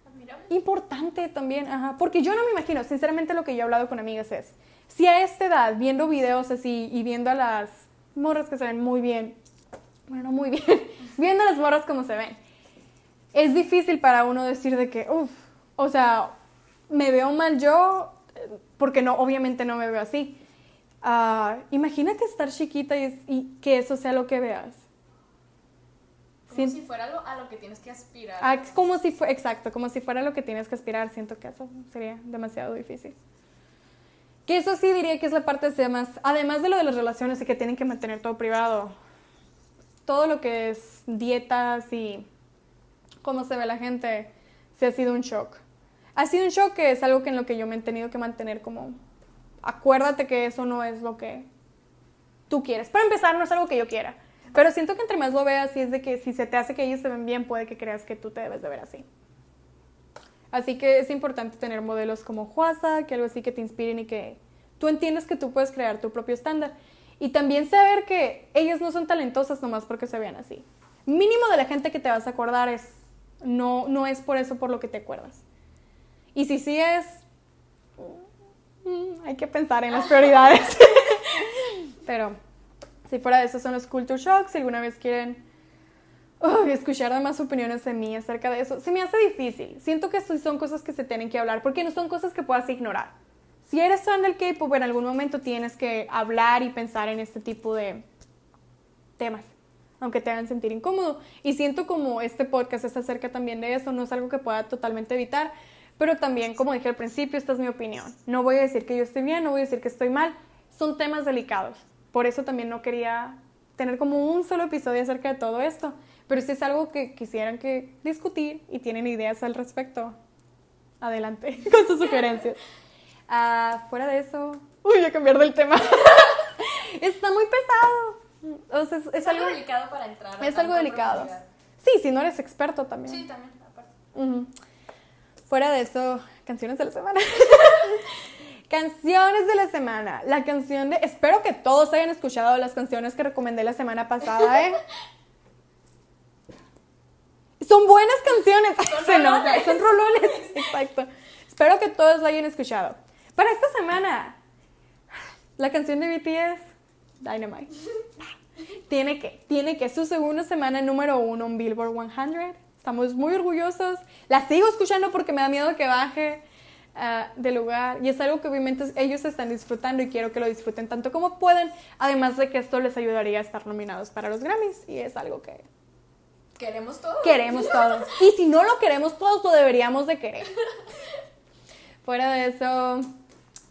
Admirable. importante también, ajá, porque yo no me imagino, sinceramente lo que yo he hablado con amigas es, si a esta edad, viendo videos así y viendo a las morras que se ven muy bien, bueno, no muy bien, viendo a las morras como se ven, es difícil para uno decir de que, uff, o sea, me veo mal yo, porque no, obviamente no me veo así. Ah, imagínate estar chiquita y, y que eso sea lo que veas. Como si fuera algo a lo que tienes que aspirar. Ah, como si fue, exacto, como si fuera lo que tienes que aspirar. Siento que eso sería demasiado difícil. Que eso sí diría que es la parte de más, además de lo de las relaciones y que tienen que mantener todo privado, todo lo que es dietas y cómo se ve la gente, sí ha sido un shock. Ha sido un shock que es algo que en lo que yo me he tenido que mantener como, acuérdate que eso no es lo que tú quieres. Para empezar, no es algo que yo quiera. Pero siento que entre más lo veas, y es de que si se te hace que ellos se ven bien, puede que creas que tú te debes de ver así. Así que es importante tener modelos como Juasa, que algo así que te inspiren y que tú entiendas que tú puedes crear tu propio estándar. Y también saber que ellas no son talentosas nomás porque se vean así. Mínimo de la gente que te vas a acordar es, no, no es por eso por lo que te acuerdas. Y si sí es, mm, hay que pensar en las prioridades. Pero si fuera de eso son los culture shocks, si alguna vez quieren uy, escuchar más opiniones de mí acerca de eso, se me hace difícil. Siento que son cosas que se tienen que hablar, porque no son cosas que puedas ignorar. Si eres fan del K-pop, en algún momento tienes que hablar y pensar en este tipo de temas, aunque te hagan sentir incómodo. Y siento como este podcast es acerca también de eso, no es algo que pueda totalmente evitar, pero también, como dije al principio, esta es mi opinión. No voy a decir que yo estoy bien, no voy a decir que estoy mal, son temas delicados. Por eso también no quería tener como un solo episodio acerca de todo esto. Pero si es algo que quisieran que discutir y tienen ideas al respecto, adelante con sus sugerencias. Ah, fuera de eso, uy, voy a cambiar del tema. Está muy pesado. O sea, es, es Es algo delicado para entrar. es algo delicado. Sí, si no eres experto también. Sí, también, aparte. Ujú. Fuera de eso, canciones de la semana. Canciones de la semana. La canción de. Espero que todos hayan escuchado las canciones que recomendé la semana pasada, ¿eh? Son buenas canciones. Son Se nota, rolones. Son rolones. Exacto. Espero que todos la hayan escuchado. Para esta semana, la canción de BTS, Dynamite. Tiene que, tiene que, su segunda semana número uno en Billboard 100. Estamos muy orgullosos. La sigo escuchando porque me da miedo que baje ah, de lugar. Y es algo que obviamente ellos están disfrutando y quiero que lo disfruten tanto como pueden. Además de que esto les ayudaría a estar nominados para los Grammys. Y es algo que Queremos todo. queremos todos. Y si no lo queremos todos, lo deberíamos de querer. Fuera de eso,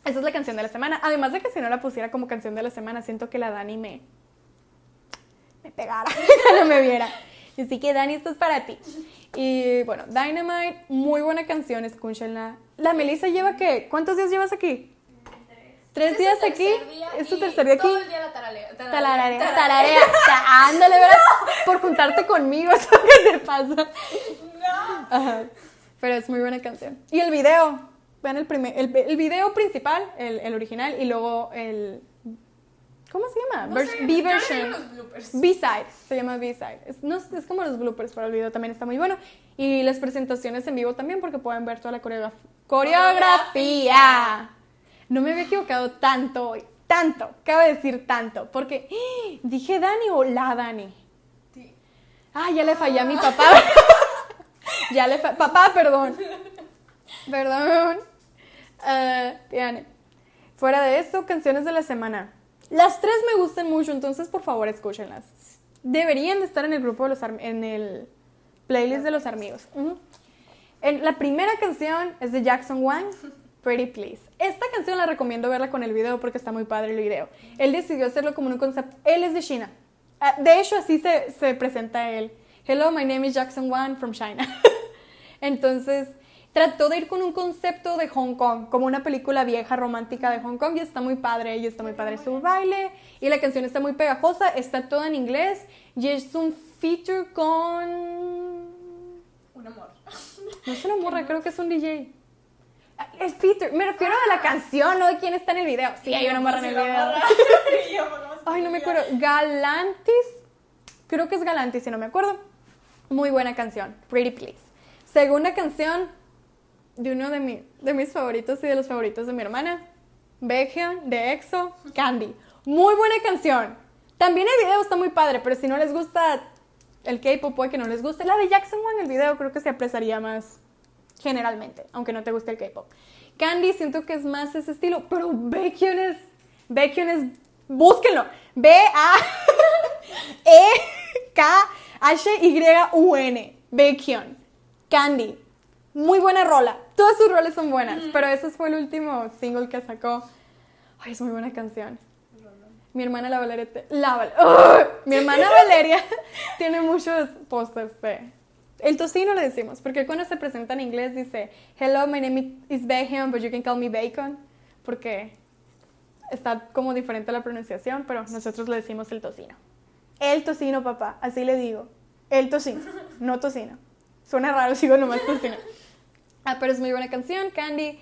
esa es la canción de la semana. Además de que si no la pusiera como canción de la semana, siento que la Dani me, me pegara cuando me viera. Así que Dani, esto es para ti. Y bueno, Dynamite, muy buena canción, escúchenla. La Melissa lleva qué? ¿Cuántos días llevas aquí? ¿Tres días aquí? ¿Es tu tercer día aquí? Todo el día la taralea. Tararea, tararea. Ta- Ándale, ¿verdad? Por juntarte conmigo, eso que te pasa. No. Ajá. Pero es muy buena canción. Y el video, vean el, primer, el, el video principal, el, el original, y luego el... ¿Cómo se llama? No Vers- sé, B yo le digo version. los bloopers. B-side, se llama B-side. Es, no, es como los bloopers, pero el video también está muy bueno. Y las presentaciones en vivo también, porque pueden ver toda la coreograf- coreografía. No me había equivocado tanto hoy, tanto, cabe decir tanto, porque ¡eh! dije Dani o la Dani. Sí. Ah, ya le fallé a mi papá. ya le fa- Papá, perdón. Perdón. Ah, Diane. Fuera de esto, canciones de la semana. Las tres me gustan mucho, entonces por favor escúchenlas. Deberían de estar en el grupo de los en el playlist de los amigos. Ujú. En- la primera canción es de Jackson Wang, Pretty Please. Esta canción la recomiendo verla con el video porque está muy padre el video. Él decidió hacerlo como un concepto. Él es de China. Ah, De hecho, así se, se presenta él. Hello, my name is Jackson Wang from China. Entonces, trató de ir con un concepto de Hong Kong, como una película vieja romántica de Hong Kong, y está muy padre, y está muy padre su baile, y la canción está muy pegajosa, está toda en inglés, y es un feature con... Un amor. No es una morra, creo que es un DJ. Ah, el feature. Me refiero a la canción, no de quién está en el video. Sí, hay una morra en el video. Ay, no me acuerdo. Galantis. Creo que es Galantis, si no me acuerdo. Muy buena canción. Pretty Please. Segunda canción de uno de, mi- de mis favoritos y de los favoritos de mi hermana. Baekhyun, de EXO, Candy. Muy buena canción. También el video está muy padre, pero si no les gusta el K-pop, puede que no les guste. La de Jackson Wang, el video, creo que se apreciaría más generalmente, aunque no te guste el K-pop. Candy siento que es más ese estilo, pero Baekhyun es Baekhyun es búsquenlo. B A E K H Y U N. Baekhyun. Candy. Muy buena rola. Todas sus roles son buenas, pero ese fue el último single que sacó. Ay, es muy buena canción. Mi hermana la Valeria. te- La Val- ¡Ugh! Mi hermana Valeria tiene muchos pósters de. El tocino le decimos, porque cuando se presenta en inglés dice, Hello, my name is Baekhyun, but you can call me Bacon. Porque está como diferente la pronunciación, pero nosotros le decimos el tocino. El tocino, papá, así le digo. El tocino, no tocino. Suena raro, sigo nomás tocino. Ah, pero es muy buena canción, Candy.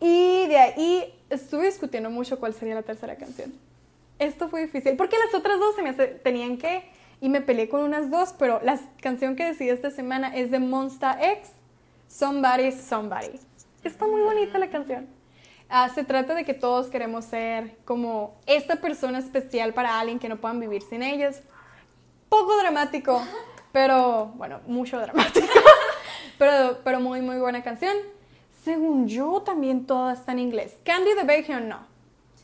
Y de ahí estuve discutiendo mucho cuál sería la tercera canción. Esto fue difícil, porque las otras dos se me hace- tenían que, y me peleé con unas dos, pero la canción que decidí esta semana es de Monsta X, Somebody, Somebody. Está muy bonita la canción. Ah, se trata de que todos queremos ser como esta persona especial para alguien que no puedan vivir sin ellos. Poco dramático, pero bueno, mucho dramático. pero, pero muy, muy buena canción. Según yo, también toda está en inglés. Candy the Baekhyun no.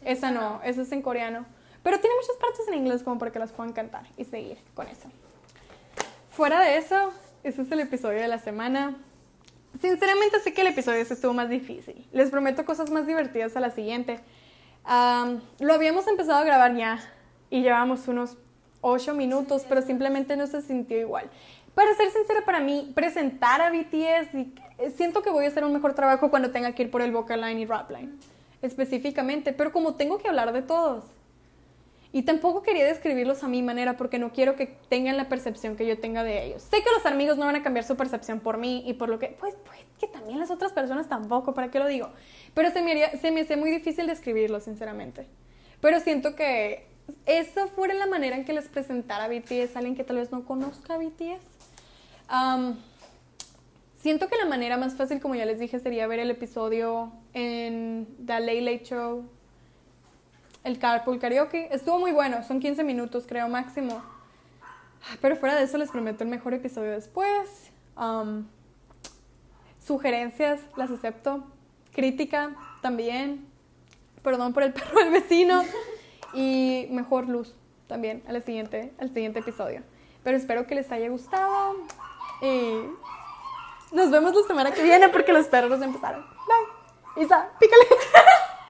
Esa no, esa es en coreano. Pero tiene muchas partes en inglés como para que las puedan cantar y seguir con eso. Fuera de eso, ese es el episodio de la semana. Sinceramente sé que el episodio ese estuvo más difícil. Les prometo cosas más divertidas a la siguiente. Am, lo habíamos empezado a grabar ya y llevamos unos 8 minutos, pero simplemente no se sintió igual. Para ser sincera, para mí, presentar a BTS, y- siento que voy a hacer un mejor trabajo cuando tenga que ir por el vocal line y rap line, específicamente, pero como tengo que hablar de todos. Y tampoco quería describirlos a mi manera porque no quiero que tengan la percepción que yo tenga de ellos. Sé que los amigos no van a cambiar su percepción por mí y por lo que, pues, pues que también las otras personas tampoco, ¿para qué lo digo? Pero se me, haría- se me hace muy difícil describirlos, sinceramente. Pero siento que esa fuera la manera en que les presentara a BTS alguien que tal vez no conozca a BTS. Am, siento que la manera más fácil, como ya les dije, sería ver el episodio en The Late Late Show el Carpool Karaoke. Estuvo muy bueno, son 15 minutos creo máximo. Pero fuera de eso les prometo el mejor episodio después. Um, sugerencias las acepto. Crítica también. Perdón por el perro del vecino. Y mejor luz también al siguiente, al siguiente episodio. Pero espero que les haya gustado. Y nos vemos la semana que viene porque los perros empezaron. Bye. Isa, pícale.